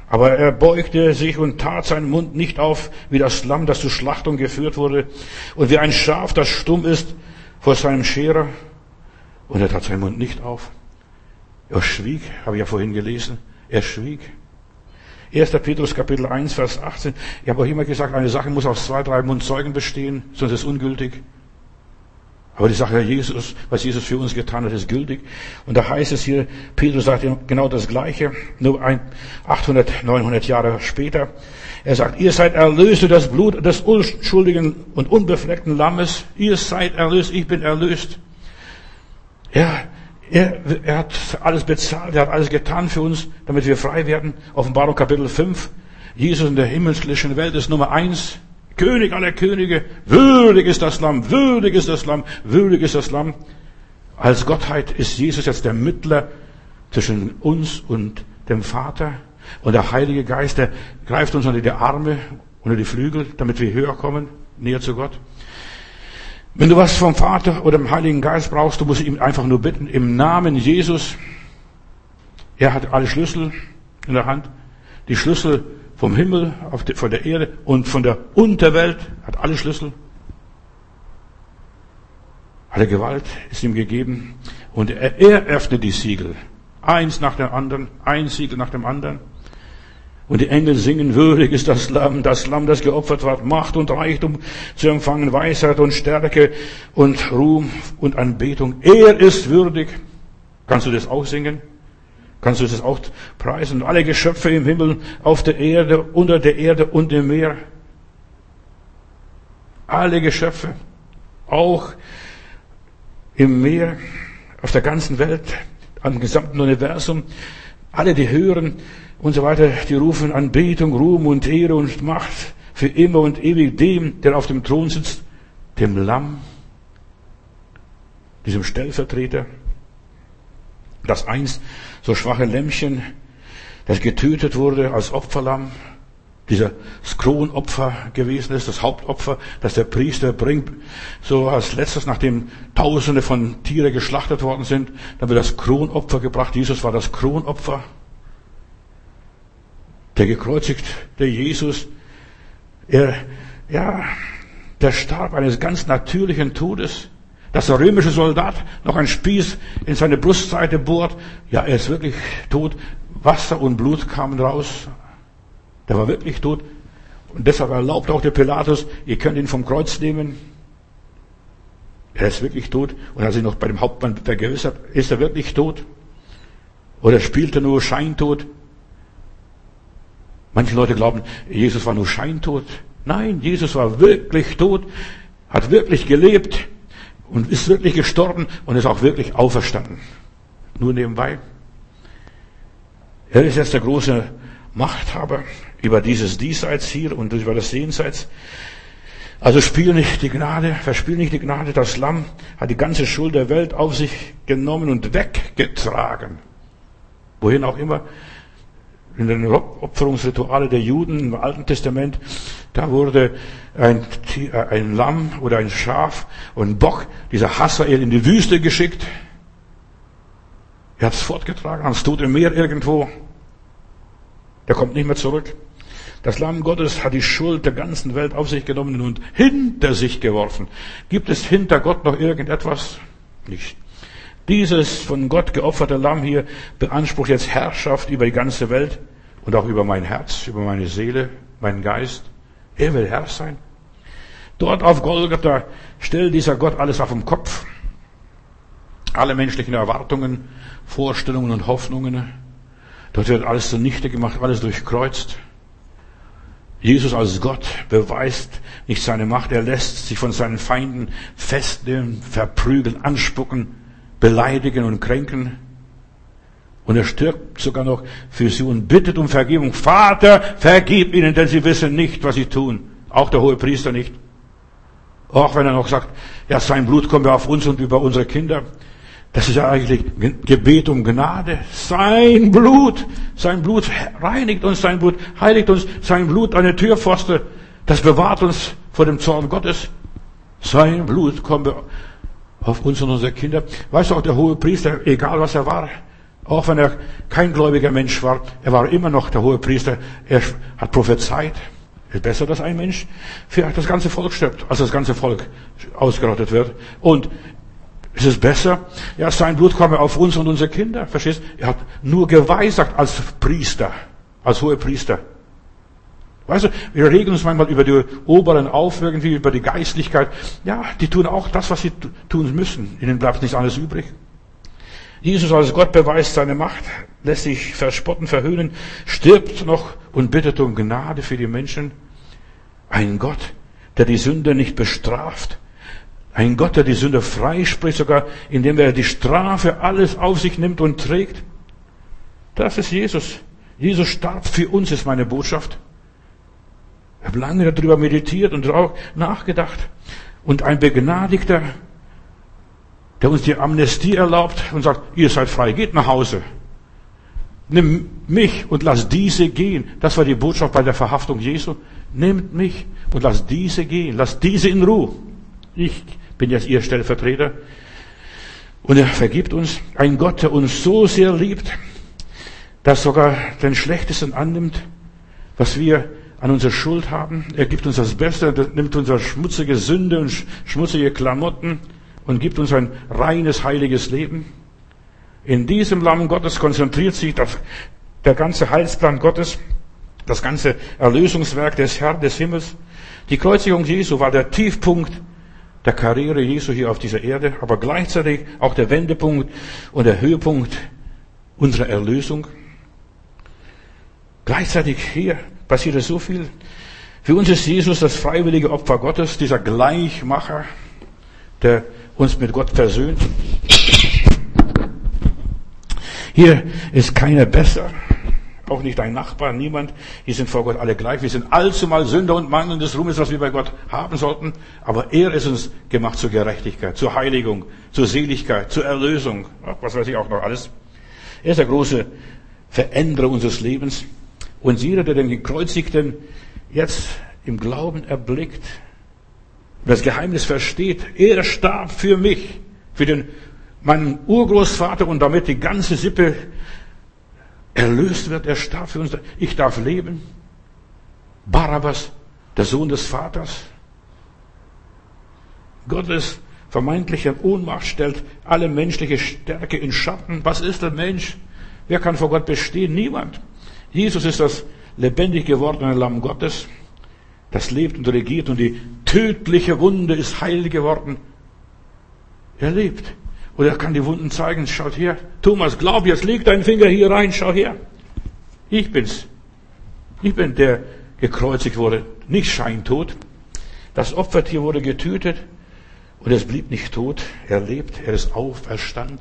aber er beugte sich und tat seinen Mund nicht auf wie das Lamm, das zur Schlachtung geführt wurde und wie ein Schaf, das stumm ist vor seinem Scherer. Und er tat seinen Mund nicht auf. Er schwieg, habe ich ja vorhin gelesen. Er schwieg. 1. Petrus Kapitel 1, Vers 18. Ich habe auch immer gesagt, eine Sache muss aus zwei, drei Mundzeugen bestehen, sonst ist es ungültig. Aber die Sache Jesus, was Jesus für uns getan hat, ist gültig. Und da heißt es hier, Petrus sagt genau das Gleiche, nur ein 800, 900 Jahre später. Er sagt, ihr seid erlöst durch das Blut des unschuldigen und unbefleckten Lammes. Ihr seid erlöst, ich bin erlöst. Er, er, er hat alles bezahlt, er hat alles getan für uns, damit wir frei werden. Offenbarung Kapitel 5. Jesus in der himmlischen Welt ist Nummer eins. König aller Könige. Würdig ist das Lamm, würdig ist das Lamm, würdig ist das Lamm. Als Gottheit ist Jesus jetzt der Mittler zwischen uns und dem Vater. Und der Heilige Geist, der greift uns unter die Arme, unter die Flügel, damit wir höher kommen, näher zu Gott. Wenn du was vom Vater oder dem Heiligen Geist brauchst, du musst ihm einfach nur bitten, im Namen Jesus. Er hat alle Schlüssel in der Hand. Die Schlüssel vom Himmel, von der Erde und von der Unterwelt, hat alle Schlüssel. Alle Gewalt ist ihm gegeben. Und er, er öffnet die Siegel. Eins nach dem anderen, ein Siegel nach dem anderen. Und die Engel singen, würdig ist das Lamm, das Lamm, das geopfert wird, Macht und Reichtum zu empfangen, Weisheit und Stärke und Ruhm und Anbetung. Er ist würdig. Kannst du das auch singen? Kannst du das auch preisen? Alle Geschöpfe im Himmel, auf der Erde, unter der Erde und im Meer. Alle Geschöpfe, auch im Meer, auf der ganzen Welt, am gesamten Universum, alle, die hören und so weiter, die rufen Anbetung, Ruhm und Ehre und Macht für immer und ewig dem, der auf dem Thron sitzt, dem Lamm, diesem Stellvertreter, das einst so schwache Lämmchen, das getötet wurde als Opferlamm, dieser Kronopfer gewesen ist, das Hauptopfer, das der Priester bringt, so als letztes, nachdem Tausende von Tiere geschlachtet worden sind, dann wird das Kronopfer gebracht. Jesus war das Kronopfer. Der gekreuzigte Jesus, er, ja, der starb eines ganz natürlichen Todes. Dass der römische Soldat noch ein Spieß in seine Brustseite bohrt, ja, er ist wirklich tot. Wasser und Blut kamen raus der war wirklich tot. Und deshalb erlaubt auch der Pilatus, ihr könnt ihn vom Kreuz nehmen. Er ist wirklich tot. Und als sich noch bei dem Hauptmann vergewissert, ist er wirklich tot? Oder spielt er nur scheintot? Manche Leute glauben, Jesus war nur scheintot. Nein, Jesus war wirklich tot, hat wirklich gelebt und ist wirklich gestorben und ist auch wirklich auferstanden. Nur nebenbei. Er ist jetzt der große Machthaber über dieses Diesseits hier und über das Jenseits. Also spiel nicht die Gnade, verspiel nicht die Gnade. Das Lamm hat die ganze Schuld der Welt auf sich genommen und weggetragen. Wohin auch immer. In den Opferungsrituale der Juden im Alten Testament, da wurde ein, ein Lamm oder ein Schaf und Bock, dieser Hassael, in die Wüste geschickt. Er hat es fortgetragen, ans Tote Meer irgendwo. Der kommt nicht mehr zurück. Das Lamm Gottes hat die Schuld der ganzen Welt auf sich genommen und hinter sich geworfen. Gibt es hinter Gott noch irgendetwas? Nicht. Dieses von Gott geopferte Lamm hier beansprucht jetzt Herrschaft über die ganze Welt und auch über mein Herz, über meine Seele, meinen Geist. Er will Herr sein. Dort auf Golgatha stellt dieser Gott alles auf den Kopf. Alle menschlichen Erwartungen, Vorstellungen und Hoffnungen. Dort wird alles zunichte gemacht, alles durchkreuzt. Jesus als Gott beweist nicht seine Macht. Er lässt sich von seinen Feinden festnehmen, verprügeln, anspucken, beleidigen und kränken. Und er stirbt sogar noch für sie und bittet um Vergebung. Vater, vergib ihnen, denn sie wissen nicht, was sie tun. Auch der hohe Priester nicht. Auch wenn er noch sagt, ja, sein Blut kommt auf uns und über unsere Kinder. Das ist ja eigentlich Gebet um Gnade. Sein Blut, sein Blut reinigt uns, sein Blut heiligt uns, sein Blut eine Türpfoste, das bewahrt uns vor dem Zorn Gottes. Sein Blut kommt auf uns und unsere Kinder. Weißt du auch, der hohe Priester, egal was er war, auch wenn er kein gläubiger Mensch war, er war immer noch der hohe Priester. Er hat prophezeit. Ist besser, dass ein Mensch für das ganze Volk stirbt, als das ganze Volk ausgerottet wird. Und ist es besser? Ja, sein Blut komme auf uns und unsere Kinder. Verstehst? Er hat nur geweissagt als Priester, als hoher Priester. Weißt du, wir regen uns manchmal über die Oberen auf, irgendwie über die Geistlichkeit. Ja, die tun auch das, was sie tun müssen. Ihnen bleibt nichts anderes übrig. Jesus als Gott beweist seine Macht, lässt sich verspotten, verhöhnen, stirbt noch und bittet um Gnade für die Menschen. Ein Gott, der die Sünde nicht bestraft, ein Gott, der die Sünde freispricht, sogar indem er die Strafe alles auf sich nimmt und trägt. Das ist Jesus. Jesus starb für uns, ist meine Botschaft. Ich habe lange darüber meditiert und auch nachgedacht. Und ein Begnadigter, der uns die Amnestie erlaubt und sagt, ihr seid frei, geht nach Hause. Nimm mich und lass diese gehen. Das war die Botschaft bei der Verhaftung Jesu. Nehmt mich und lass diese gehen. Lass diese in Ruhe. Ich bin jetzt Ihr Stellvertreter. Und er vergibt uns. Ein Gott, der uns so sehr liebt, dass sogar den Schlechtesten annimmt, was wir an unserer Schuld haben. Er gibt uns das Beste, nimmt unsere schmutzige Sünde und schmutzige Klamotten und gibt uns ein reines, heiliges Leben. In diesem Lamm Gottes konzentriert sich der ganze Heilsplan Gottes, das ganze Erlösungswerk des Herrn des Himmels. Die Kreuzigung Jesu war der Tiefpunkt der Karriere Jesu hier auf dieser Erde, aber gleichzeitig auch der Wendepunkt und der Höhepunkt unserer Erlösung. Gleichzeitig hier passierte so viel. Für uns ist Jesus das freiwillige Opfer Gottes, dieser Gleichmacher, der uns mit Gott versöhnt. Hier ist keiner besser, auch nicht dein Nachbar, niemand. Hier sind vor Gott alle gleich. Wir sind allzumal Sünder und mangelndes Ruhmes, was wir bei Gott haben sollten. Aber er ist uns gemacht zur Gerechtigkeit, zur Heiligung, zur Seligkeit, zur Erlösung. Was weiß ich auch noch alles. Er ist der große Veränderer unseres Lebens. Und jeder, der den Gekreuzigten jetzt im Glauben erblickt das Geheimnis versteht, er starb für mich, für den, meinen Urgroßvater und damit die ganze Sippe erlöst wird, er starb für uns. Ich darf leben. Barabbas, der Sohn des Vaters. Gottes vermeintliche Ohnmacht stellt alle menschliche Stärke in Schatten. Was ist der Mensch? Wer kann vor Gott bestehen? Niemand. Jesus ist das lebendig gewordene Lamm Gottes, das lebt und regiert und die tödliche Wunde ist heil geworden. Er lebt. Und er kann die Wunden zeigen. Schaut her. Thomas, glaub jetzt, leg deinen Finger hier rein, schau her. Ich bin's. Ich bin der gekreuzigt wurde, nicht scheintot. Das Opfertier wurde getötet und es blieb nicht tot. Er lebt, er ist auferstanden.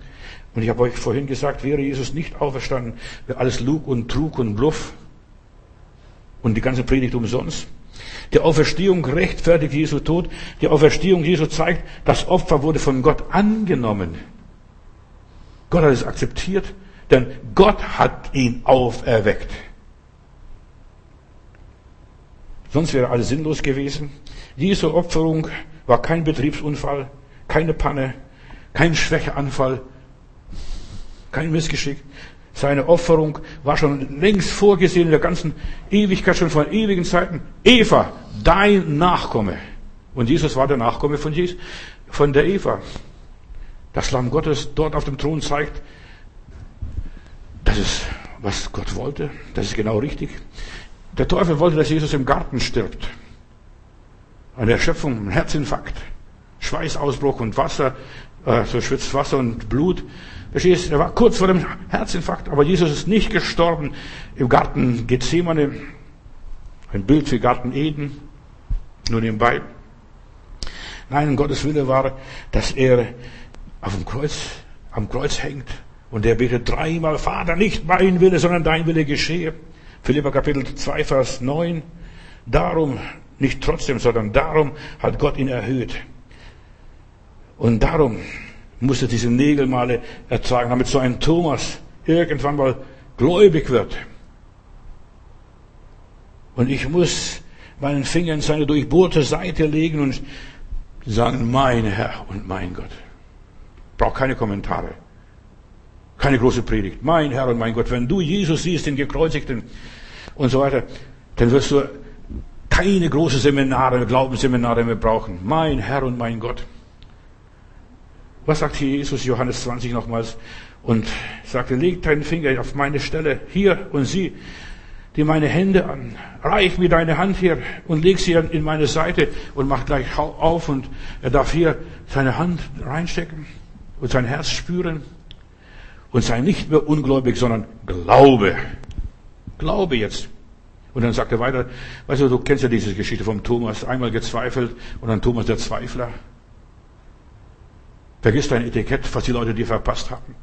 Und ich habe euch vorhin gesagt, wäre Jesus nicht auferstanden, wäre alles Lug und Trug und Bluff und die ganze Predigt umsonst. Die Auferstehung rechtfertigt Jesu Tod. Die Auferstehung Jesu zeigt, das Opfer wurde von Gott angenommen. Gott hat es akzeptiert, denn Gott hat ihn auferweckt. Sonst wäre alles sinnlos gewesen. Diese Opferung war kein Betriebsunfall, keine Panne, kein Schwächeanfall, kein Missgeschick. Seine Opferung war schon längst vorgesehen in der ganzen Ewigkeit, schon von ewigen Zeiten. Eva, dein Nachkomme. Und Jesus war der Nachkomme von, Jesus, von der Eva. Das Lamm Gottes dort auf dem Thron zeigt, das ist, was Gott wollte. Das ist genau richtig. Der Teufel wollte, dass Jesus im Garten stirbt. Eine Erschöpfung, ein Herzinfarkt, Schweißausbruch und Wasser, äh, so schwitzt Wasser und Blut. Verstehst? Er war kurz vor dem Herzinfarkt, aber Jesus ist nicht gestorben im Garten Gethsemane. Ein Bild für Garten Eden. Nur nebenbei. Nein, Gottes Wille war, dass er auf dem Kreuz, am Kreuz hängt und er betet dreimal, Vater, nicht mein Wille, sondern dein Wille geschehe. Philippa Kapitel 2, Vers 9. Darum, nicht trotzdem, sondern darum hat Gott ihn erhöht. Und darum musste diese Nägelmale ertragen, damit so ein Thomas irgendwann mal gläubig wird. Und ich muss meinen Finger in seine durchbohrte Seite legen und sagen, mein Herr und mein Gott. Braucht keine Kommentare. Keine große Predigt. Mein Herr und mein Gott, wenn du Jesus siehst, den Gekreuzigten und so weiter, dann wirst du keine große Seminare, Glaubensseminare mehr brauchen. Mein Herr und mein Gott. Was sagt hier Jesus, Johannes 20 nochmals? Und sagte, leg deinen Finger auf meine Stelle hier und sieh dir meine Hände an. Reich mir deine Hand hier und leg sie in meine Seite und mach gleich auf und er darf hier seine Hand reinstecken und sein Herz spüren und sei nicht mehr ungläubig, sondern Glaube. Glaube jetzt. Und dann sagt er weiter, weißt du, du kennst ja diese Geschichte vom Thomas, einmal gezweifelt und dann Thomas der Zweifler. Vergiss dein Etikett, was die Leute dir verpasst haben.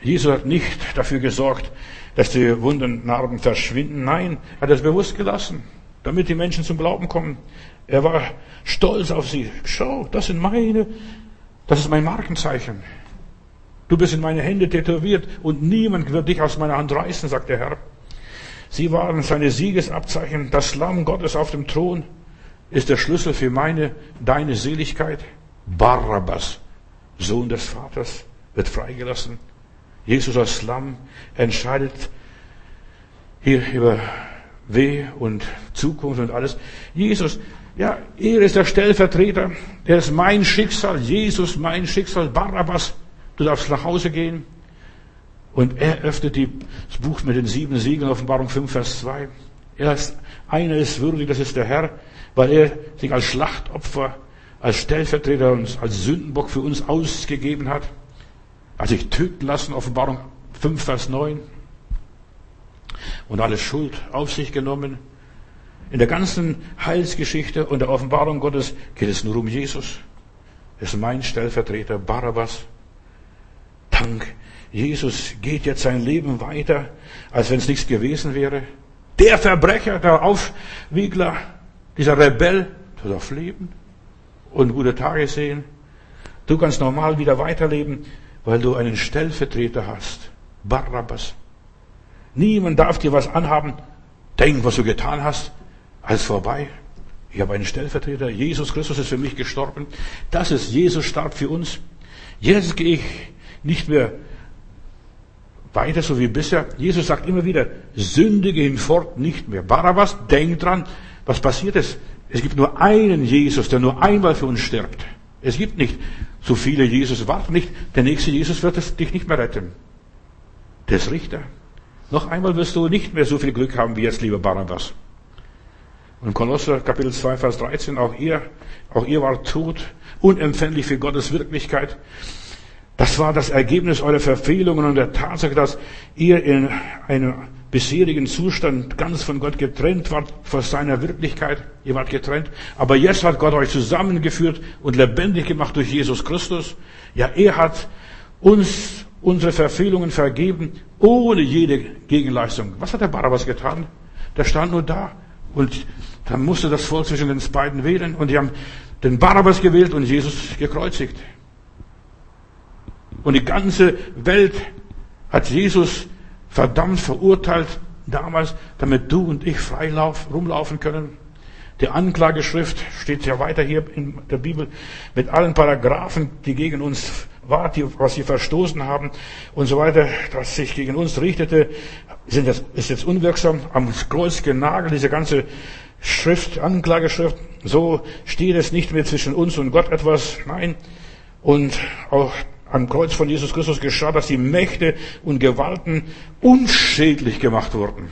Jesus hat nicht dafür gesorgt, dass die wunden Narben verschwinden. Nein, er hat es bewusst gelassen, damit die Menschen zum Glauben kommen. Er war stolz auf sie. Schau, das sind meine, das ist mein Markenzeichen. Du bist in meine Hände tätowiert und niemand wird dich aus meiner Hand reißen, sagt der Herr. Sie waren seine Siegesabzeichen. Das Lamm Gottes auf dem Thron ist der Schlüssel für meine, deine Seligkeit. Barabbas, Sohn des Vaters, wird freigelassen. Jesus als Lamm entscheidet hier über Weh und Zukunft und alles. Jesus, ja, er ist der Stellvertreter, er ist mein Schicksal, Jesus mein Schicksal, Barabbas, du darfst nach Hause gehen. Und er öffnet das Buch mit den sieben Siegeln, Offenbarung 5, Vers 2. Er ist, einer ist würdig, das ist der Herr, weil er sich als Schlachtopfer, als Stellvertreter und als Sündenbock für uns ausgegeben hat. Hat sich töten lassen, Offenbarung 5, Vers 9 und alle Schuld auf sich genommen. In der ganzen Heilsgeschichte und der Offenbarung Gottes geht es nur um Jesus. Er ist mein Stellvertreter, Barabbas. Dank. Jesus geht jetzt sein Leben weiter, als wenn es nichts gewesen wäre. Der Verbrecher, der Aufwiegler, dieser Rebell, du darfst leben und gute Tage sehen. Du kannst normal wieder weiterleben, weil du einen Stellvertreter hast. Barabbas. Niemand darf dir was anhaben. Denk, was du getan hast. Alles vorbei. Ich habe einen Stellvertreter. Jesus Christus ist für mich gestorben. Das ist Jesus starb für uns. Jetzt gehe ich nicht mehr weiter so wie bisher. Jesus sagt immer wieder, sündige hinfort nicht mehr. Barabbas, denk dran, was passiert ist. Es gibt nur einen Jesus, der nur einmal für uns stirbt. Es gibt nicht so viele Jesus. Warte nicht, der nächste Jesus wird dich nicht mehr retten. Der ist Richter. Noch einmal wirst du nicht mehr so viel Glück haben wie jetzt, lieber Barnabas. Und Kolosser Kapitel 2, Vers 13, auch ihr, auch ihr wart tot, unempfänglich für Gottes Wirklichkeit. Das war das Ergebnis eurer Verfehlungen und der Tatsache, dass ihr in einem bisherigen Zustand ganz von Gott getrennt wart, vor seiner Wirklichkeit. Ihr wart getrennt. Aber jetzt hat Gott euch zusammengeführt und lebendig gemacht durch Jesus Christus. Ja, er hat uns unsere Verfehlungen vergeben, ohne jede Gegenleistung. Was hat der Barabbas getan? Der stand nur da und dann musste das Volk zwischen den beiden wählen und die haben den Barabbas gewählt und Jesus gekreuzigt. Und die ganze Welt hat Jesus verdammt verurteilt damals, damit du und ich frei rumlaufen können. Die Anklageschrift steht ja weiter hier in der Bibel mit allen Paragraphen, die gegen uns war, die, was sie verstoßen haben und so weiter, das sich gegen uns richtete, sind jetzt, ist jetzt unwirksam, am Kreuz genagelt, diese ganze Schrift, Anklageschrift, so steht es nicht mehr zwischen uns und Gott etwas, nein. Und auch am Kreuz von Jesus Christus geschah, dass die Mächte und Gewalten unschädlich gemacht wurden.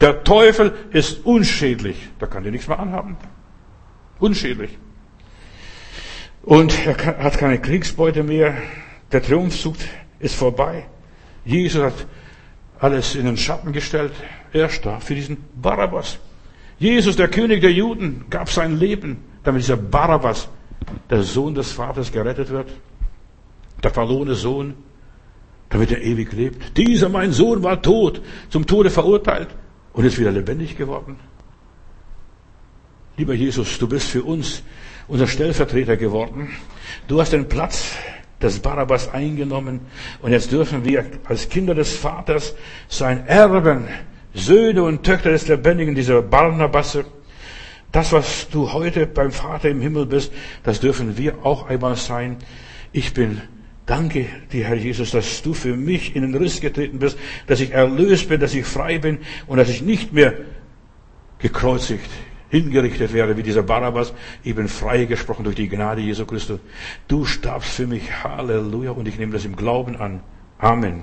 Der Teufel ist unschädlich. Da kann dir nichts mehr anhaben. Unschädlich. Und er hat keine Kriegsbeute mehr. Der Triumphzug ist vorbei. Jesus hat alles in den Schatten gestellt. Er starb für diesen Barabbas. Jesus, der König der Juden, gab sein Leben, damit dieser Barabbas, der Sohn des Vaters, gerettet wird. Der verlorene Sohn, damit er ewig lebt. Dieser, mein Sohn, war tot, zum Tode verurteilt und ist wieder lebendig geworden. Lieber Jesus, du bist für uns unser Stellvertreter geworden. Du hast den Platz des Barabbas eingenommen und jetzt dürfen wir als Kinder des Vaters sein Erben, Söhne und Töchter des Lebendigen, dieser Barnabasse. Das, was du heute beim Vater im Himmel bist, das dürfen wir auch einmal sein. Ich bin Danke dir, Herr Jesus, dass du für mich in den Riss getreten bist, dass ich erlöst bin, dass ich frei bin und dass ich nicht mehr gekreuzigt, hingerichtet werde wie dieser Barabbas. Ich bin frei gesprochen durch die Gnade Jesu Christus. Du starbst für mich. Halleluja. Und ich nehme das im Glauben an. Amen.